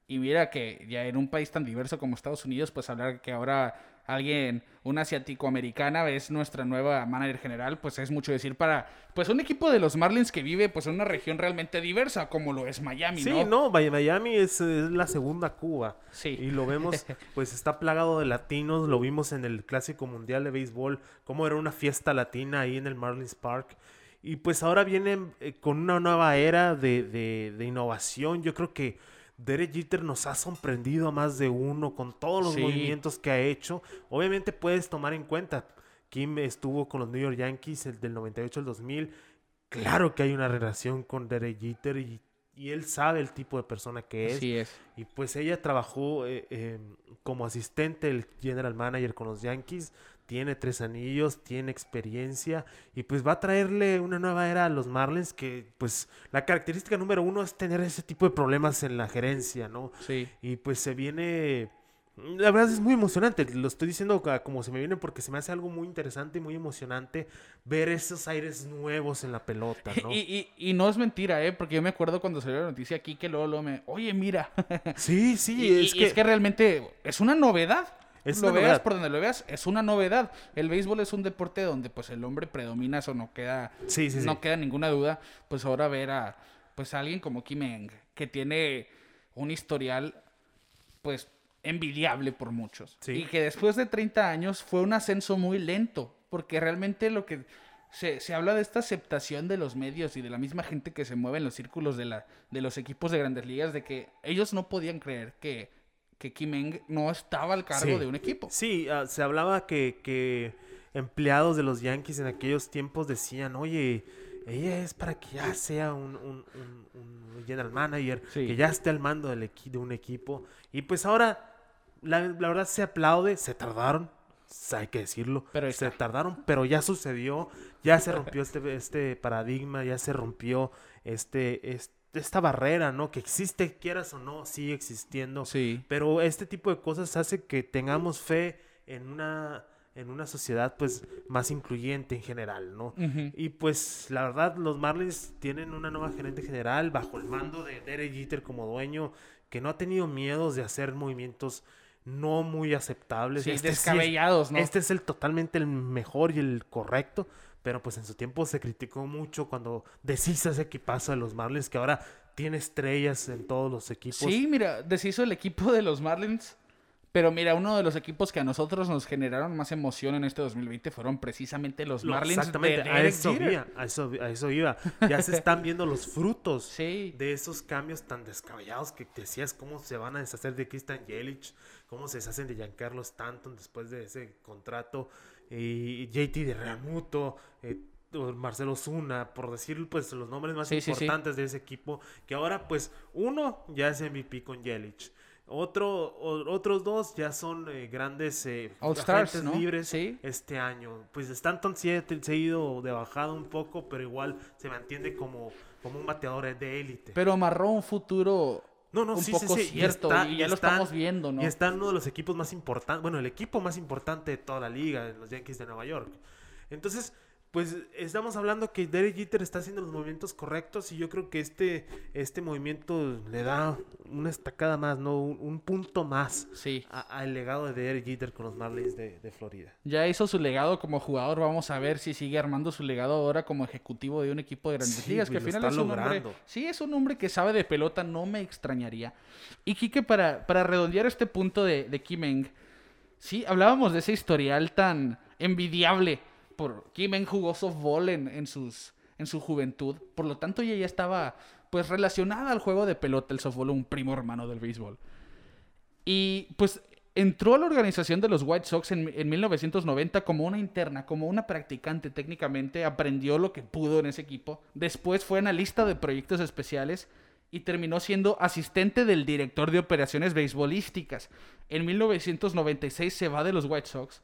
Y mira que ya en un país tan diverso como Estados Unidos, pues hablar que ahora alguien, una asiático-americana es nuestra nueva manager general, pues es mucho decir para, pues un equipo de los Marlins que vive pues en una región realmente diversa, como lo es Miami, Sí, ¿no? no, Mi- Miami es, es la segunda Cuba. Sí. Y lo vemos, pues está plagado de latinos, lo vimos en el Clásico Mundial de Béisbol, como era una fiesta latina ahí en el Marlins Park. Y pues ahora vienen eh, con una nueva era de, de- de innovación. Yo creo que Derek Jeter nos ha sorprendido a más de uno con todos los Sí. movimientos que ha hecho. Obviamente puedes tomar en cuenta, Kim estuvo con los New York Yankees el del 98 al 2000. Claro que hay una relación con Derek Jeter y, y él sabe el tipo de persona que es. Así es. Y pues ella trabajó eh, eh, como asistente del general manager con los Yankees, tiene tres anillos, tiene experiencia y pues va a traerle una nueva era a los Marlins que pues la característica número uno es tener ese tipo de problemas en la gerencia, ¿no? Sí. Y pues se viene... La verdad es muy emocionante, lo estoy diciendo como se me viene porque se me hace algo muy interesante y muy emocionante ver esos aires nuevos en la pelota, ¿no? Y, y, y no es mentira, ¿eh? Porque yo me acuerdo cuando salió la noticia aquí que luego, luego me... Oye, mira. Sí, sí, Y, es, que, es que realmente es una novedad. Es lo veas novedad. por donde lo veas, es una novedad. El béisbol es un deporte donde pues el hombre predomina, eso no queda, Sí, sí, sí. no queda ninguna duda. Pues ahora ver a pues a alguien como Kim Eng, que tiene un historial pues envidiable por muchos. Y que después de 30 años fue un ascenso muy lento, porque realmente lo que se, se habla de esta aceptación de los medios y de la misma gente que se mueve en los círculos de, la, de los equipos de grandes ligas, de que ellos no podían creer que, que Kim Eng no estaba al cargo Sí. de un equipo. Sí, ah, se hablaba que, que empleados de los Yankees en aquellos tiempos decían, oye, ella es para que ya sea un, un- un- un general manager, Sí. que ya esté al mando del de un equipo. Y pues ahora la, la verdad se aplaude, se tardaron, hay que decirlo, Pero se tardaron, pero ya sucedió, ya se rompió este, este paradigma, ya se rompió este, es- esta barrera, ¿no? Que existe, quieras o no, sigue existiendo. Sí. Pero este tipo de cosas hace que tengamos fe en una, en una sociedad pues más incluyente en general, ¿no? Y pues la verdad los Marlins tienen una nueva gerente general bajo el mando de Derek Jeter como dueño que no ha tenido miedos de hacer movimientos no muy aceptables. Sí, Este sí es- descabellados, ¿no? este es el totalmente el mejor y el correcto, pero pues en su tiempo se criticó mucho cuando deshizo ese equipazo de los Marlins que ahora tiene estrellas en todos los equipos. Sí, mira, deshizo el equipo de los Marlins. Pero mira, uno de los equipos que a nosotros nos generaron más emoción en este 2020 fueron precisamente los Lo- Marlins exactamente, de a eso, iba, a, eso, a eso iba. Ya se están viendo los frutos Sí. de esos cambios tan descabellados que decías cómo se van a deshacer de Christian Yelich, cómo se deshacen de Giancarlo Stanton después de ese contrato, y JT de Realmuto, eh, Marcelo Zuna, por decir pues los nombres más Sí, sí, sí. importantes de ese equipo, que ahora pues uno ya es MVP con Yelich. Otro, o- otros dos ya son eh, grandes eh, All-Stars, agentes ¿no? libres Sí. este año. Pues Stanton sí se ha ido de bajada un poco, pero igual se mantiene como, como un bateador de élite. Pero amarró un futuro No, no, un sí, poco sí, sí. cierto y, ya lo está- estamos viendo, ¿no? Y está en uno de los equipos más importantes, bueno, el equipo más importante de toda la liga, los Yankees de Nueva York. Entonces, pues estamos hablando que Derek Jeter está haciendo los movimientos correctos y yo creo que este, este movimiento le da una estacada más, ¿no? Un, un punto más Sí. al legado de Derek Jeter con los Marlins de, de Florida. Ya hizo su legado como jugador. Vamos a ver si sigue armando su legado ahora como ejecutivo de un equipo de grandes Sí, ligas. Que güey, al lo final está es un hombre. logrando. Sí, es un hombre que sabe de pelota, no me extrañaría. Y Kike, para, para redondear este punto de, de Kim Eng, sí, hablábamos de ese historial tan envidiable. Por Kim Eng jugó softball en su juventud. Por lo tanto, ella ya estaba pues relacionada al juego de pelota, el softball, un primo hermano del béisbol. Y pues entró a la organización de los White Sox en, en 1990 como una interna, como una practicante técnicamente, aprendió lo que pudo en ese equipo. Después fue analista de proyectos especiales y terminó siendo asistente del director de operaciones beisbolísticas. En 1996 se va de los White Sox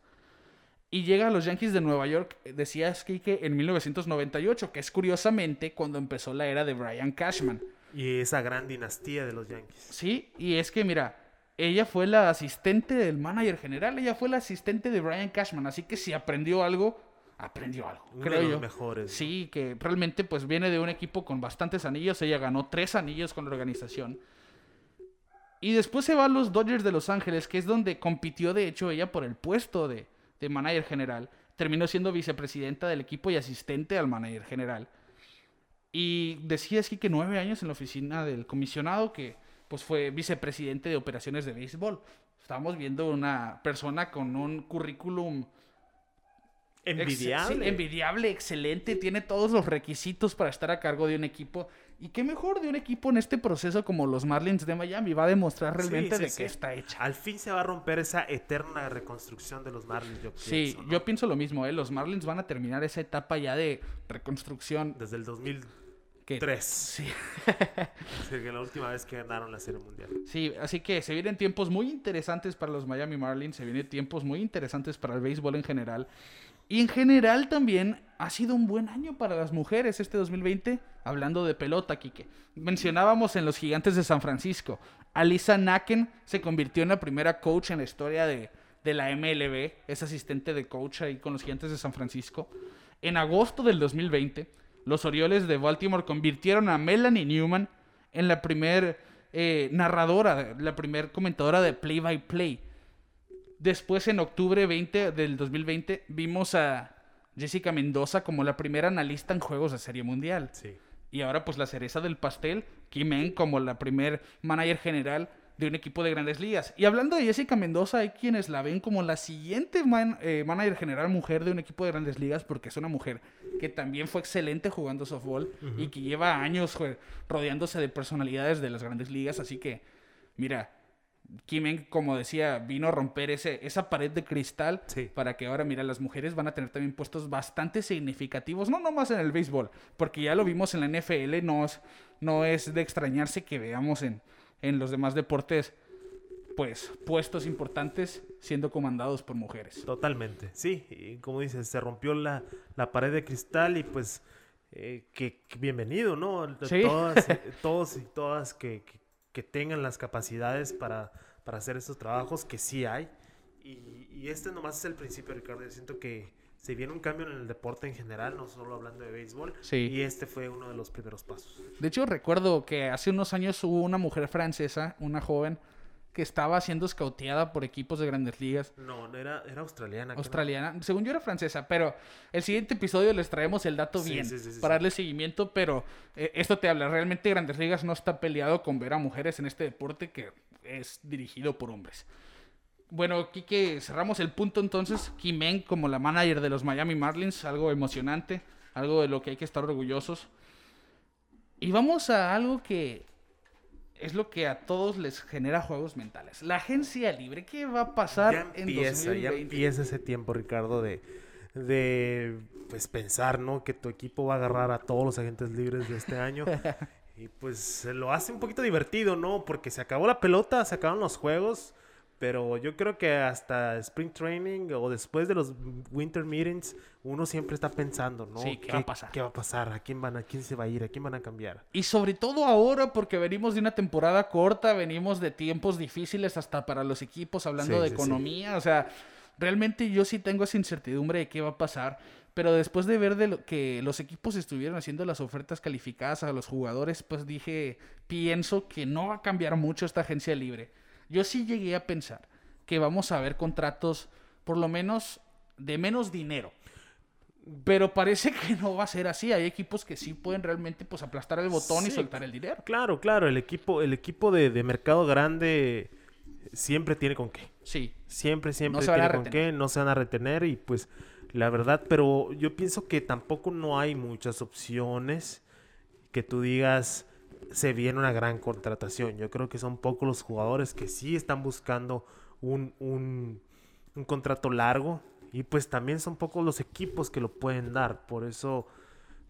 y llega a los Yankees de Nueva York, decías Kike, en 1998, que es curiosamente cuando empezó la era de Brian Cashman. Y esa gran dinastía de los Yankees. Sí, y es que mira, ella fue la asistente del manager general, ella fue la asistente de Brian Cashman, así que si aprendió algo, aprendió algo, Uno creo de los yo. mejores. Sí, que realmente pues viene de un equipo con bastantes anillos, ella ganó tres anillos con la organización. Y después se va a los Dodgers de Los Ángeles, que es donde compitió de hecho ella por el puesto de, de manager general. Terminó siendo vicepresidenta del equipo y asistente al manager general. Y decía así que nueve años en la oficina del comisionado, que pues fue vicepresidente de operaciones de béisbol. Estamos viendo una persona con un currículum ex- Envidiable. sí, envidiable, excelente, tiene todos los requisitos para estar a cargo de un equipo. Y qué mejor de un equipo en este proceso como los Marlins de Miami. Va a demostrar realmente sí, de sí. qué está hecha. Al fin se va a romper esa eterna reconstrucción de los Marlins, yo Sí, pienso, ¿no? yo pienso lo mismo, ¿eh? Los Marlins van a terminar esa etapa ya de reconstrucción. Desde el 2003. Que, sí, Así que la última vez que ganaron la Serie Mundial. Sí, así que se vienen tiempos muy interesantes para los Miami Marlins, se vienen tiempos muy interesantes para el béisbol en general. Y en general también ha sido un buen año para las mujeres este 2020, hablando de pelota, Quique. Mencionábamos en los Gigantes de San Francisco. Alisa Naken se convirtió en la primera coach en la historia de, de la MLB, es asistente de coach ahí con los Gigantes de San Francisco. En agosto del 2020, los Orioles de Baltimore convirtieron a Melanie Newman en la primer eh, narradora, la primer comentadora de play by play. Después, en octubre 20 del 2020, vimos a Jessica Mendoza como la primera analista en juegos de Serie Mundial. Sí. Y ahora, pues la cereza del pastel, Kim Eng como la primer manager general de un equipo de grandes ligas. Y hablando de Jessica Mendoza, hay quienes la ven como la siguiente man- eh, manager general mujer de un equipo de grandes ligas, porque es una mujer que también fue excelente jugando softball y que lleva años rodeándose de personalidades de las grandes ligas. Así que, mira, Kim Eng, como decía, vino a romper ese, esa pared de cristal Sí. para que ahora, mira, las mujeres van a tener también puestos bastante significativos, no nomás en el béisbol, porque ya lo vimos en la NFL, no es, no es de extrañarse que veamos en, en los demás deportes pues puestos importantes siendo comandados por mujeres. Totalmente, sí, y como dices, se rompió la, la pared de cristal y pues eh, que, que bienvenido, ¿no? Sí. Todas, y- todos y todas que, que- que tengan las capacidades para, para hacer estos trabajos, que sí hay. Y, y este nomás es el principio, Ricardo. Yo siento que se viene un cambio en el deporte en general, no solo hablando de béisbol. Sí. Y este fue uno de los primeros pasos. De hecho, recuerdo que hace unos años hubo una mujer francesa, una joven, que estaba siendo escauteada por equipos de grandes ligas. No, no era, era australiana. Australiana, según yo era francesa, pero el siguiente episodio les traemos el dato Sí, bien sí, sí, sí, para darle seguimiento, pero eh, esto te habla, realmente Grandes Ligas no está peleado con ver a mujeres en este deporte que es dirigido por hombres. Bueno, Kike, cerramos el punto entonces. Kimen como la manager de los Miami Marlins, algo emocionante, algo de lo que hay que estar orgullosos. Y vamos a algo que es lo que a todos les genera juegos mentales. La agencia libre, ¿qué va a pasar ya en empieza, ya 2020? empieza ese tiempo, Ricardo, de, de pues pensar, ¿no? Que tu equipo va a agarrar a todos los agentes libres de este año. y pues se lo hace un poquito divertido, ¿no? Porque se acabó la pelota, se acabaron los juegos. Pero yo creo que hasta Spring Training o después de los Winter Meetings, uno siempre está pensando, ¿no? Sí, ¿qué va a pasar? ¿Qué va a pasar? ¿A quién van? ¿A quién se va a ir? ¿A quién van a cambiar? Y sobre todo ahora, porque venimos de una temporada corta, venimos de tiempos difíciles hasta para los equipos, hablando Sí, de sí, sí. economía. O sea, realmente yo sí tengo esa incertidumbre de qué va a pasar. Pero después de ver de lo que los equipos estuvieron haciendo las ofertas calificadas a los jugadores, pues dije, pienso que no va a cambiar mucho esta agencia libre. Yo sí llegué a pensar que vamos a ver contratos, por lo menos, de menos dinero. Pero parece que no va a ser así. Hay equipos que sí pueden realmente pues aplastar el botón y soltar el dinero. Claro, claro, el equipo, el equipo de, de mercado grande siempre tiene con qué. Sí. Siempre, siempre tiene con retener. qué, no se van a retener y pues la verdad, pero yo pienso que tampoco no hay muchas opciones que tú digas se viene una gran contratación. Yo creo que son pocos los jugadores que sí están buscando un, un, un contrato largo y pues también son pocos los equipos que lo pueden dar. Por eso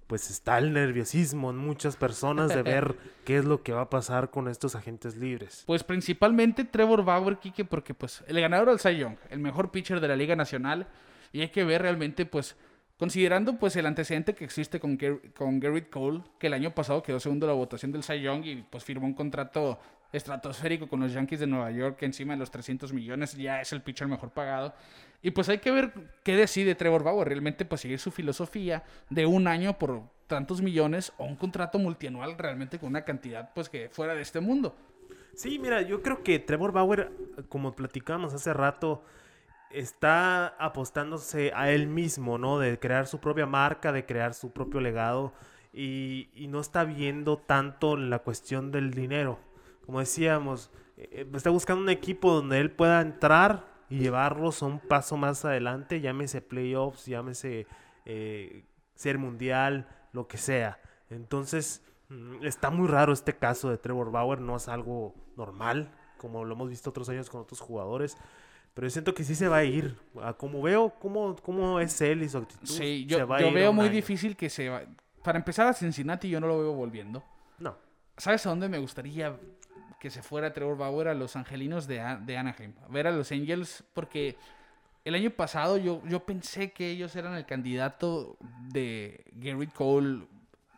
pues está el nerviosismo en muchas personas de ver qué es lo que va a pasar con estos agentes libres. Pues principalmente Trevor Bauer, Kike, porque pues el ganador del Cy Young, el mejor pitcher de la Liga Nacional, y hay que ver realmente pues considerando pues el antecedente que existe con, con Garrett Cole, que el año pasado quedó segundo en la votación del Cy Young y pues firmó un contrato estratosférico con los Yankees de Nueva York, que encima de los 300 millones ya es el pitcher mejor pagado. Y pues hay que ver qué decide Trevor Bauer, realmente pues seguir su filosofía de un año por tantos millones o un contrato multianual realmente con una cantidad pues que fuera de este mundo. Sí, mira, yo creo que Trevor Bauer, como platicábamos hace rato, está apostándose a él mismo, ¿no? De crear su propia marca, de crear su propio legado y, y no está viendo tanto la cuestión del dinero. Como decíamos, eh, está buscando un equipo donde él pueda entrar y llevarlos a un paso más adelante, llámese playoffs, llámese eh, ser mundial, lo que sea. Entonces, mm, está muy raro este caso de Trevor Bauer, no es algo normal, como lo hemos visto otros años con otros jugadores. Pero yo siento que sí se va a ir. A como veo cómo, cómo es él y su actitud. Sí, se yo, a ir veo muy año. difícil que se va. Para empezar a Cincinnati yo no lo veo volviendo. No. ¿Sabes a dónde me gustaría que se fuera Trevor Bauer? A los angelinos de, de Anaheim. A ver a los Angels, porque el año pasado yo, yo pensé que ellos eran el candidato de Garrett Cole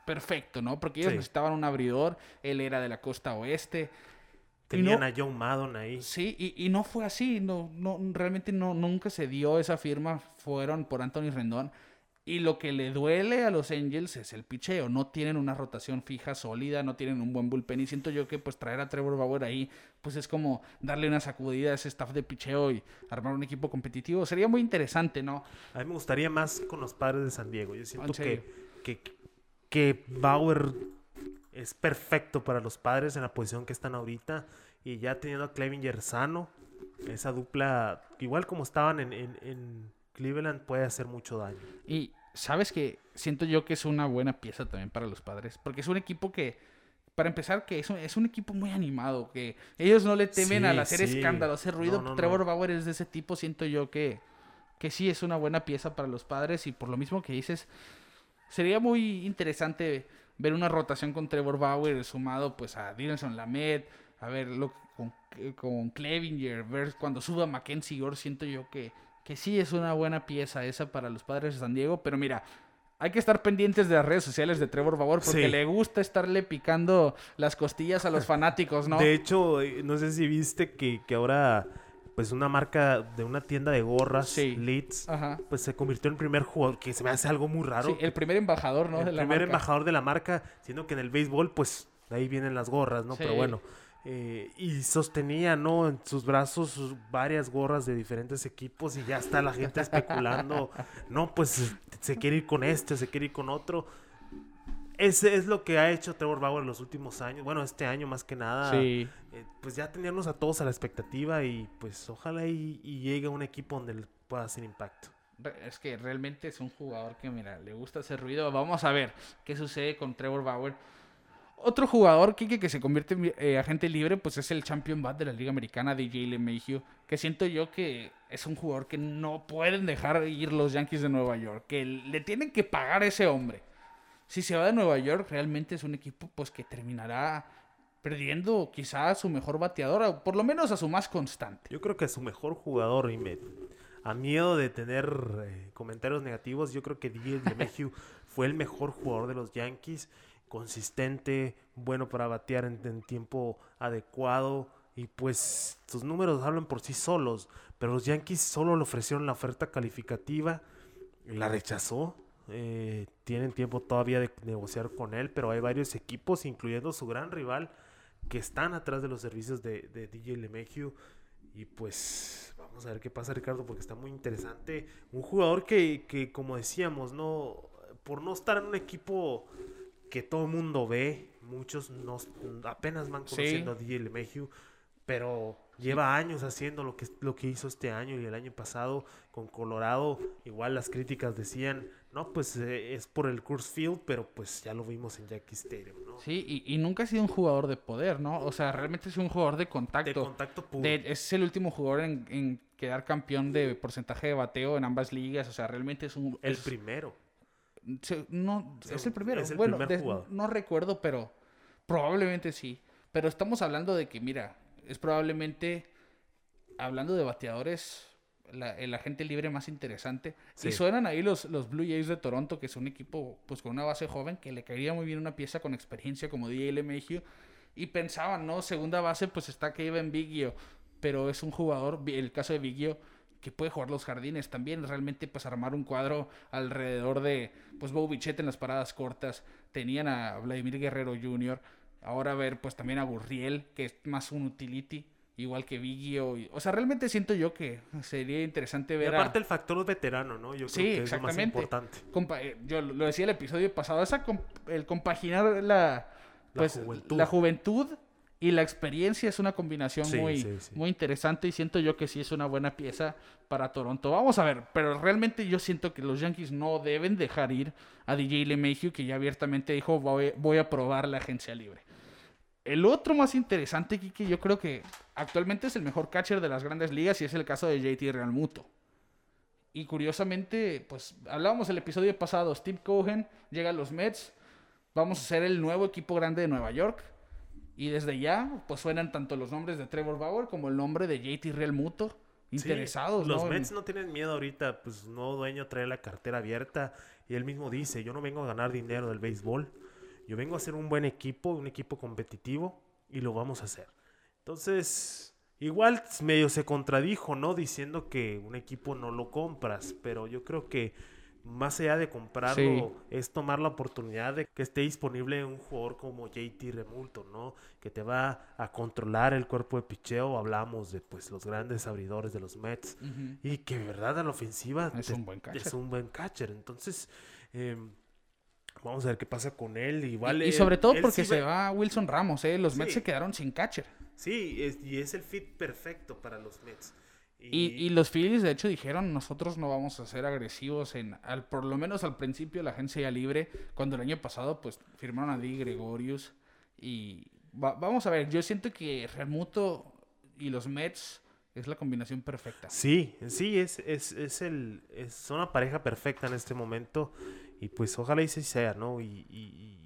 perfecto, ¿no? Porque ellos Sí. necesitaban un abridor, él era de la costa oeste. Tenían no- a John Maddon ahí. Sí, y, y no fue así, no, no, realmente no, nunca se dio esa firma, fueron por Anthony Rendón. Y lo que le duele a los Angels es el picheo, no tienen una rotación fija, sólida, no tienen un buen bullpen y siento yo que pues traer a Trevor Bauer ahí pues es como darle una sacudida a ese staff de picheo y armar un equipo competitivo. Sería muy interesante, ¿no? A mí me gustaría más con los padres de San Diego. Yo siento que, que Bauer es perfecto para los padres en la posición que están ahorita. Y ya teniendo a Clevinger sano, esa dupla, igual como estaban en, en- en Cleveland, puede hacer mucho daño. Y sabes que siento yo que es una buena pieza también para los padres, porque es un equipo que, para empezar, que es un, es un equipo muy animado, que ellos no le temen Sí, al hacer sí. escándalo, hacer ruido. No, no, Trevor no. Bauer es de ese tipo, siento yo que, que sí es una buena pieza para los padres y por lo mismo que dices, sería muy interesante ver una rotación con Trevor Bauer sumado pues a Dylan Lamed, a ver, lo, con, con Clevinger, ver cuando suba Mackenzie Gore, siento yo que, que sí es una buena pieza esa para los padres de San Diego, pero mira, hay que estar pendientes de las redes sociales de Trevor Bauer porque Sí. le gusta estarle picando las costillas a los fanáticos, ¿no? De hecho, eh, no sé si viste que, que ahora, pues una marca de una tienda de gorras, Sí. Leeds, Ajá. pues se convirtió en el primer jugador, que se me hace algo muy raro. Sí, el primer embajador, ¿no? el de la primer marca. embajador de la marca, siendo que en el béisbol, pues de ahí vienen las gorras, ¿no? Sí. Pero bueno. eh, y sostenía, ¿no? En sus brazos sus varias gorras de diferentes equipos y ya está la gente especulando, no, pues se quiere ir con este, se quiere ir con otro. Ese es lo que ha hecho Trevor Bauer en los últimos años, bueno, este año más que nada, Sí. eh, pues ya tenernos a todos a la expectativa y pues ojalá y, y llegue a un equipo donde le pueda hacer impacto. Es que realmente es un jugador que, mira, le gusta hacer ruido. Vamos a ver qué sucede con Trevor Bauer. Otro jugador, Kike, que se convierte en eh, agente libre, pues es el champion bat de la Liga Americana, DJ LeMahieu, que siento yo que es un jugador que no pueden dejar ir los Yankees de Nueva York, que le tienen que pagar a ese hombre. Si se va de Nueva York, realmente es un equipo pues que terminará perdiendo quizás a su mejor bateador, o por lo menos a su más constante. Yo creo que su mejor jugador, y me, a miedo de tener eh, comentarios negativos, yo creo que DJ LeMahieu fue el mejor jugador de los Yankees, consistente, bueno para batear en, en tiempo adecuado, y pues sus números hablan por sí solos, pero los Yankees solo le ofrecieron la oferta calificativa, la rechazó. Eh, tienen tiempo todavía de negociar con él, pero hay varios equipos, incluyendo su gran rival, que están atrás de los servicios de, de DJ LeMahieu. Y pues vamos a ver qué pasa, Ricardo, porque está muy interesante. Un jugador que, que, como decíamos, no por no estar en un equipo que todo el mundo ve, muchos no, apenas van Sí. conociendo a DJ LeMahieu, pero lleva años haciendo lo que, lo que hizo este año y el año pasado con Colorado. Igual las críticas decían, no, pues eh, es por el Coors Field, pero pues ya lo vimos en Yankee Stadium, ¿no? Sí, y, y nunca ha sido un jugador de poder, ¿no? O sea, realmente es un jugador de contacto. De contacto puro. De- es el último jugador en, en quedar campeón de porcentaje de bateo en ambas ligas. O sea, realmente es un. el es- primero. se- no, es el primero. es el bueno, primer de- jugador. no recuerdo, pero probablemente sí. Pero estamos hablando de que, mira, es probablemente, hablando de bateadores, la- el agente libre más interesante. Sí. Y suenan ahí los, los Blue Jays de Toronto, que es un equipo pues con una base joven, que le caería muy bien una pieza con experiencia como DJ LeMahieu. Y pensaban, ¿no? Segunda base, pues está Kevin Biggio. Pero es un jugador, el caso de Biggio, que puede jugar los jardines también. Realmente, pues armar un cuadro alrededor de, pues, Bo Bichette en las paradas cortas. Tenían a Vladimir Guerrero Jr. Ahora ver, pues también a Gurriel, que es más un utility, igual que Biggio. y- O sea, realmente siento yo que sería interesante Y ver aparte a... el factor veterano, ¿no? Yo creo Sí, que es lo más importante. compa- eh, yo lo decía el episodio pasado, esa comp- el compaginar la, pues, juventud. la juventud y la experiencia es una combinación Sí, muy, sí, sí. muy interesante y siento yo que sí es una buena pieza para Toronto. Vamos a ver, pero realmente yo siento que los Yankees no deben dejar ir a DJ LeMahieu, que ya abiertamente dijo voy, voy a probar la agencia libre. El otro más interesante, Kiki, yo creo que actualmente es el mejor catcher de las grandes ligas y es el caso de JT Realmuto. Y curiosamente, pues hablábamos el episodio pasado, Steve Cohen llega a los Mets, vamos a ser el nuevo equipo grande de Nueva York. Y desde ya, pues suenan tanto los nombres de Trevor Bauer como el nombre de JT Realmuto Sí, interesados. los ¿no? Mets no tienen miedo ahorita, pues nuevo dueño trae la cartera abierta y él mismo dice, yo no vengo a ganar dinero del béisbol, yo vengo a hacer un buen equipo, un equipo competitivo y lo vamos a hacer. Entonces, igual medio se contradijo, ¿no? Diciendo que un equipo no lo compras, pero yo creo que más allá de comprarlo Sí. es tomar la oportunidad de que esté disponible un jugador como JT Remulto, ¿no? Que te va a controlar el cuerpo de picheo. Hablamos de pues los grandes abridores de los Mets y que verdad a la ofensiva Es te- un buen catcher. es un buen catcher. Entonces, eh, vamos a ver qué pasa con él. Y, sobre todo él porque sí se va- va Wilson Ramos, ¿eh? Los Mets se quedaron sin catcher. Sí, es- y es el fit perfecto para los Mets. Y, y los Phillies, de hecho, dijeron, nosotros no vamos a ser agresivos en, al, por lo menos al principio la agencia libre, cuando el año pasado, pues, firmaron a Di Gregorius. Y va- vamos a ver, yo siento que Realmuto y los Mets es la combinación perfecta. Sí, sí, es, es, es el, es una pareja perfecta en este momento. Y pues ojalá y sí sea, ¿no? Y, y- y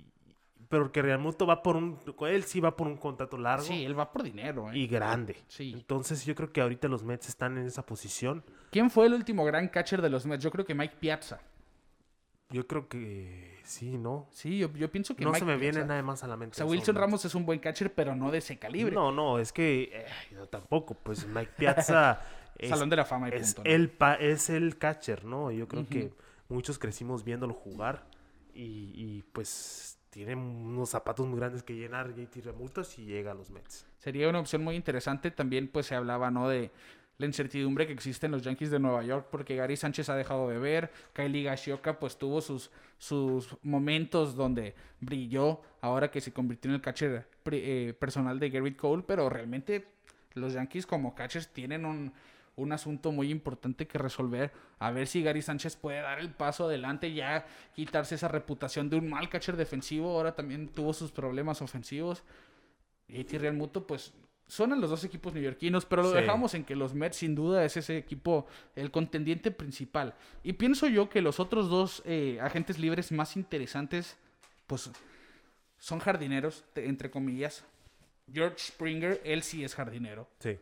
pero que Realmuto va por un, él sí va por un contrato largo Sí, él va por dinero. ¿eh? y grande. Sí. Entonces yo creo que ahorita los Mets están en esa posición. ¿Quién fue el último gran catcher de los Mets? Yo creo que Mike Piazza. Yo creo que sí, ¿no? Sí, yo, yo pienso que No Mike se me viene nada más a la mente. O sea, Wilson. Ramos es un buen catcher, pero no de ese calibre. No, no, es que eh, yo tampoco. Pues Mike Piazza es, Salón de la fama y es punto. ¿no? el pa- es el catcher, ¿no? Yo creo que muchos crecimos viéndolo jugar y, y, pues tiene unos zapatos muy grandes que llenar JT Remultas y llega a los Mets. Sería una opción muy interesante. También pues se hablaba, ¿no? De la incertidumbre que existe en los Yankees de Nueva York porque Gary Sánchez ha dejado de ver. Kylie Gashioka pues tuvo sus, sus momentos donde brilló ahora que se convirtió en el catcher eh, personal de Garrett Cole, pero realmente los Yankees como catchers tienen un, un asunto muy importante que resolver. A ver si Gary Sánchez puede dar el paso adelante, ya quitarse esa reputación de un mal catcher defensivo. Ahora también tuvo sus problemas ofensivos. JT Real Muto, pues suenan los dos equipos neoyorquinos, pero lo Sí. dejamos en que los Mets sin duda es ese equipo el contendiente principal. Y pienso yo que los otros dos eh, agentes libres más interesantes, pues son jardineros, entre comillas. George Springer, él sí es jardinero. Sí.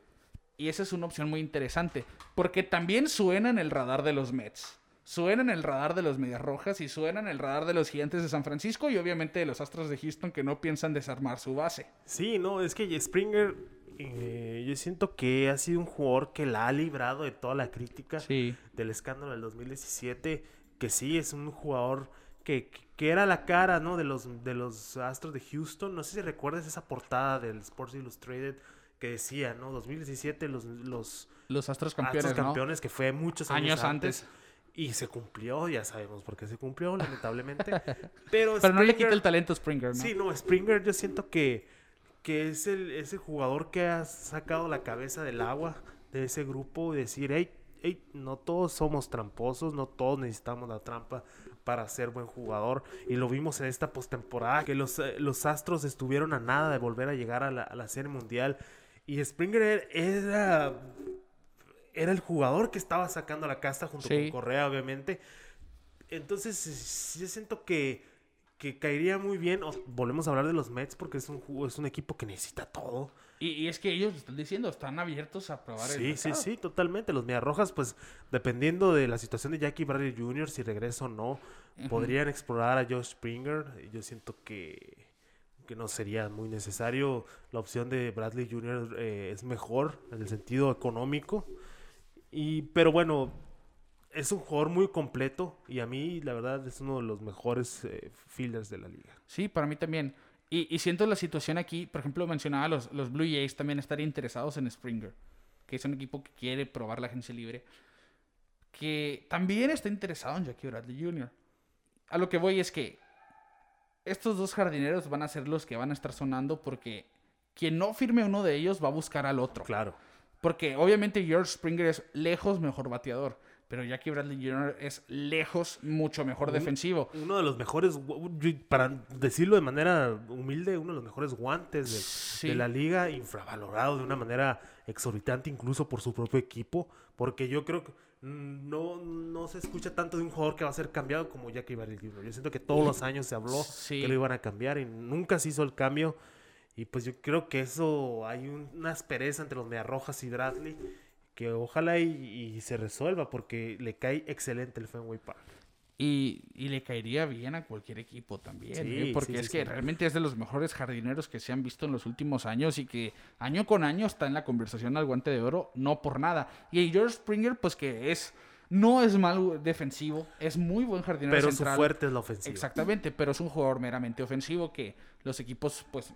Y esa es una opción muy interesante, porque también suena en el radar de los Mets. Suena en el radar de los Medias Rojas y suena en el radar de los Gigantes de San Francisco y obviamente de los Astros de Houston que no piensan desarmar su base. Sí, no, es que Springer, eh, yo siento que ha sido un jugador que la ha librado de toda la crítica Sí. del escándalo del 2017, que sí es un jugador que, que era la cara, ¿no? De los, de los Astros de Houston. No sé si recuerdas esa portada del Sports Illustrated que decía, ¿no? 2017 los, los Los Astros campeones, Astros ¿no? campeones, que fue muchos años, Años antes. antes. Y se cumplió, ya sabemos por qué se cumplió, lamentablemente. Pero, Pero no le quita el talento a Springer, ¿no? Sí, no, Springer yo siento que, que es el, ese jugador que ha sacado la cabeza del agua de ese grupo y decir, hey, hey, no todos somos tramposos, no todos necesitamos la trampa para ser buen jugador. Y lo vimos en esta postemporada, que los, eh, los Astros estuvieron a nada de volver a llegar a la, a la Serie Mundial. Y Springer era, era el jugador que estaba sacando la casta junto Sí. con Correa, obviamente. Entonces, yo siento que, que caería muy bien. o- volvemos a hablar de los Mets porque es un, es un equipo que necesita todo. Y, y es que ellos están diciendo, están abiertos a probar el Sí, sí, sí, totalmente. Los Rojas, pues, dependiendo de la situación de Jackie Bradley Jr., si regresa o no, podrían explorar a Josh Springer. Yo siento que, que no sería muy necesario. La opción de Bradley Jr. eh, es mejor en el sentido económico. Y, pero bueno, es un jugador muy completo y a mí, la verdad, es uno de los mejores eh, fielders de la liga. Sí, para mí también. Y, y siento la situación aquí, por ejemplo, mencionaba los, los Blue Jays también estarían interesados en Springer, que es un equipo que quiere probar la agencia libre, que también está interesado en Jackie Bradley Jr. A lo que voy es que estos dos jardineros van a ser los que van a estar sonando porque quien no firme uno de ellos va a buscar al otro. Claro. Porque obviamente George Springer es lejos mejor bateador, pero Jackie Bradley Jr. es lejos mucho mejor defensivo. Uno de los mejores, para decirlo de manera humilde, uno de los mejores guantes de, Sí. de la liga, infravalorado de una manera exorbitante, incluso por su propio equipo, porque yo creo que no, no se escucha tanto de un jugador que va a ser cambiado como Jackie Bradley Jr. Yo siento que todos los años se habló Sí. que lo iban a cambiar y nunca se hizo el cambio. Y pues yo creo que eso hay un- una aspereza entre los Mediarrojas y Bradley que ojalá y, y se resuelva porque le cae excelente el Fenway Park. Y, y le caería bien a cualquier equipo también, Sí, ¿eh? porque sí, es sí, que realmente es de los mejores jardineros que se han visto en los últimos años y que año con año está en la conversación al guante de oro, no por nada. Y George Springer, pues que es, no es mal defensivo, es muy buen jardinero Pero central. su fuerte es la ofensiva. Exactamente, pero es un jugador meramente ofensivo que los equipos, pues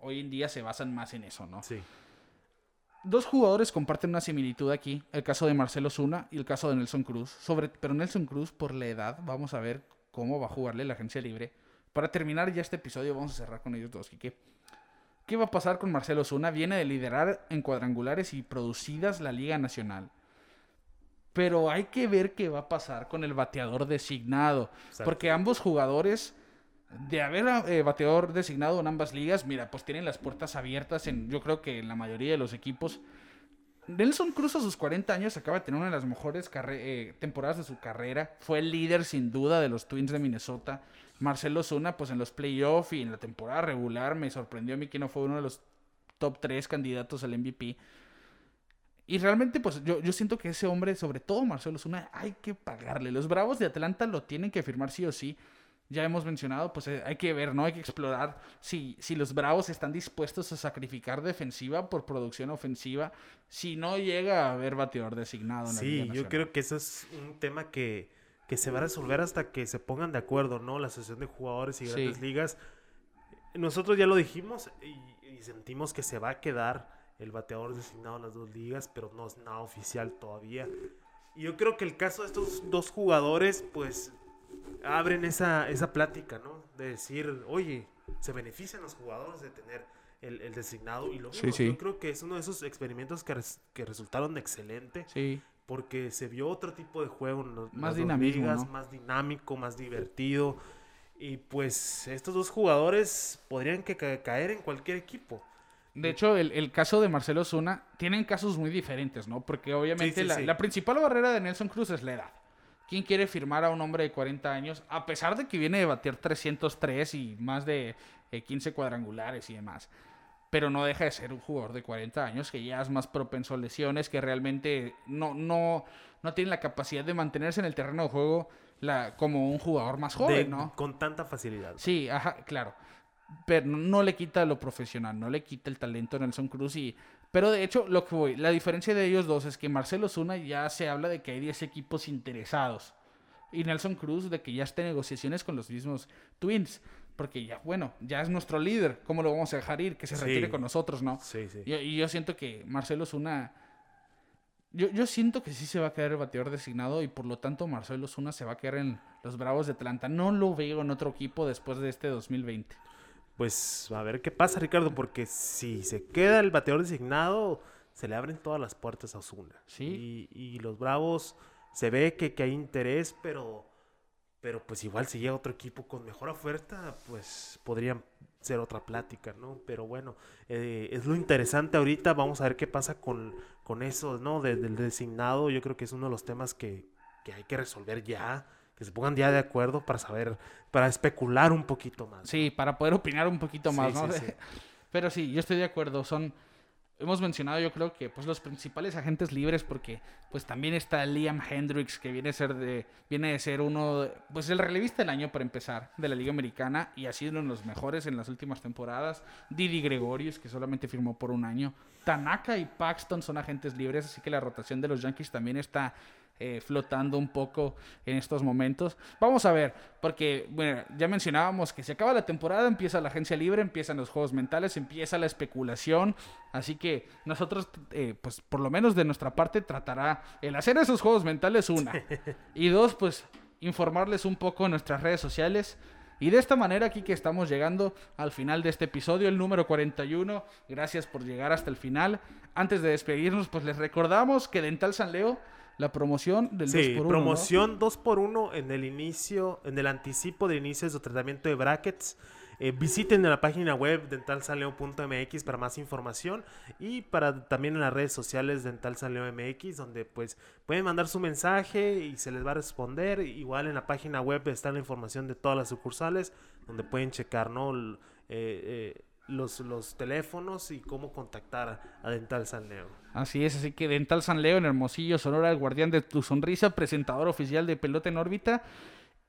hoy en día se basan más en eso, ¿no? Sí. Dos jugadores comparten una similitud aquí, el caso de Marcelo Zuna y el caso de Nelson Cruz. Sobre, pero Nelson Cruz, por la edad, vamos a ver cómo va a jugarle la agencia libre. Para terminar ya este episodio, vamos a cerrar con ellos dos, Quique. ¿Qué va a pasar con Marcelo Zuna? Viene de liderar en cuadrangulares y producidas la Liga Nacional. Pero hay que ver qué va a pasar con el bateador designado. Exacto. Porque ambos jugadores, de haber eh, bateador designado en ambas ligas, mira, pues tienen las puertas abiertas en, yo creo que en la mayoría de los equipos. Nelson Cruz a sus 40 años acaba de tener una de las mejores eh, temporadas de su carrera. Fue el líder sin duda de los Twins de Minnesota. Marcelo Zuna, pues en los playoffs y en la temporada regular me sorprendió a mí que no fue uno de los top 3 candidatos al MVP. Y realmente, pues yo, yo siento que ese hombre, sobre todo Marcelo Zuna, hay que pagarle. Los Bravos de Atlanta lo tienen que firmar sí o sí. Ya hemos mencionado, pues eh, hay que ver, ¿no? Hay que explorar si, si los Bravos están dispuestos a sacrificar defensiva por producción ofensiva. Si no llega a haber bateador designado en Sí, yo creo que eso es un tema que, que, se va a resolver hasta que se pongan de acuerdo, ¿no? La asociación de jugadores y grandes ligas. Nosotros ya lo dijimos y, y sentimos que se va a quedar el bateador designado en las dos ligas, pero no es nada oficial todavía. Y yo creo que el caso de estos dos jugadores, pues, abren esa, esa plática, ¿no? De decir, oye, se benefician los jugadores de tener el, designado. Y lo mismo, yo creo que es uno de esos experimentos que, que resultaron excelentes. Sí. Porque se vio otro tipo de juego los, más ligas, más dinámico, más divertido. Y pues estos dos jugadores podrían que caer en cualquier equipo. De hecho, el, caso de Marcelo Zuna tienen casos muy diferentes, ¿no? Porque obviamente la, principal barrera de Nelson Cruz es la edad. ¿Quién quiere firmar a un hombre de 40 años? A pesar de que viene de batir 303 y más de 15 eh, cuadrangulares y demás. Pero no deja de ser un jugador de 40 años que ya es más propenso a lesiones, que realmente no, no, no tiene la capacidad de mantenerse en el terreno de juego la, como un jugador más joven, ¿no? Con tanta facilidad. Sí, ajá, claro pero no le quita lo profesional, no le quita el talento a Nelson Cruz y pero de hecho lo que voy, la diferencia de ellos dos es que Marcelo Zuna ya se habla de que hay 10 equipos interesados y Nelson Cruz de que ya está en negociaciones con los mismos Twins, porque ya bueno, ya es nuestro líder, ¿cómo lo vamos a dejar ir? Que se retire con nosotros, ¿no? Sí, sí. Y, yo siento que Marcelo Zuna yo, yo siento que sí se va a quedar el bateador designado y por lo tanto Marcelo Zuna se va a quedar en los Bravos de Atlanta. No lo veo en otro equipo después de este 2020 pues a ver qué pasa, Ricardo, porque si se queda el bateador designado, se le abren todas las puertas a Osuna. Sí. Y, los Bravos se ve que, hay interés, pero, pero pues igual si llega otro equipo con mejor oferta, pues podrían ser otra plática, ¿no? Pero bueno, eh, es lo interesante ahorita, vamos a ver qué pasa con, con eso, ¿no? del designado, yo creo que es uno de los temas que, que hay que resolver ya que se pongan ya de acuerdo para saber, para especular un poquito más. Sí, para poder opinar un poquito más, ¿no? Pero sí, yo estoy de acuerdo, son hemos mencionado yo creo que pues los principales agentes libres porque pues también está Liam Hendricks que viene a ser de viene de ser uno pues el relevista del año para empezar de la Liga Americana y ha sido uno de los mejores en las últimas temporadas. Didi Gregorius que solamente firmó por un año. Tanaka y Paxton son agentes libres, así que la rotación de los Yankees también está eh, flotando un poco en estos momentos. Vamos a ver, porque bueno, ya mencionábamos que se acaba la temporada, empieza la agencia libre, empiezan los juegos mentales, empieza la especulación. Así que nosotros, eh, pues por lo menos de nuestra parte, tratará el hacer esos juegos mentales, una. Y dos, pues informarles un poco en nuestras redes sociales. Y de esta manera aquí que estamos llegando al final de este episodio, el número 41. Gracias por llegar hasta el final. Antes de despedirnos, pues les recordamos que Dental San Leo la promoción del 2x1. promoción 2x1 en el inicio, en el anticipo de inicio de su tratamiento de brackets. Eh, visiten la página web dentalsaleo.mx para más información y para también en las redes sociales dentalsaleo.mx donde pues pueden mandar su mensaje y se les va a responder. Igual en la página web está la información de todas las sucursales donde pueden checar, ¿no? Eh, eh, los, los teléfonos y cómo contactar a Dental San Leo. Así es, así que Dental San Leo en Hermosillo, Sonora, el guardián de tu sonrisa, presentador oficial de Pelota en órbita.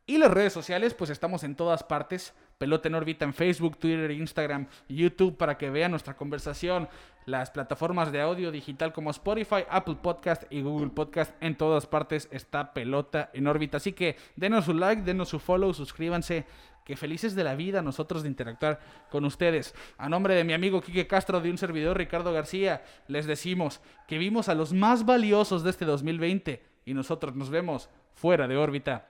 Y las redes sociales, pues estamos en todas partes. Pelota en órbita en Facebook, Twitter, Instagram, YouTube para que vean nuestra conversación. Las plataformas de audio digital como Spotify, Apple Podcast y Google Podcast. En todas partes está Pelota en órbita. Así que denos su like, denos su follow, suscríbanse que felices de la vida nosotros de interactuar con ustedes. A nombre de mi amigo Quique Castro, de un servidor Ricardo García, les decimos que vimos a los más valiosos de este 2020 y nosotros nos vemos fuera de órbita.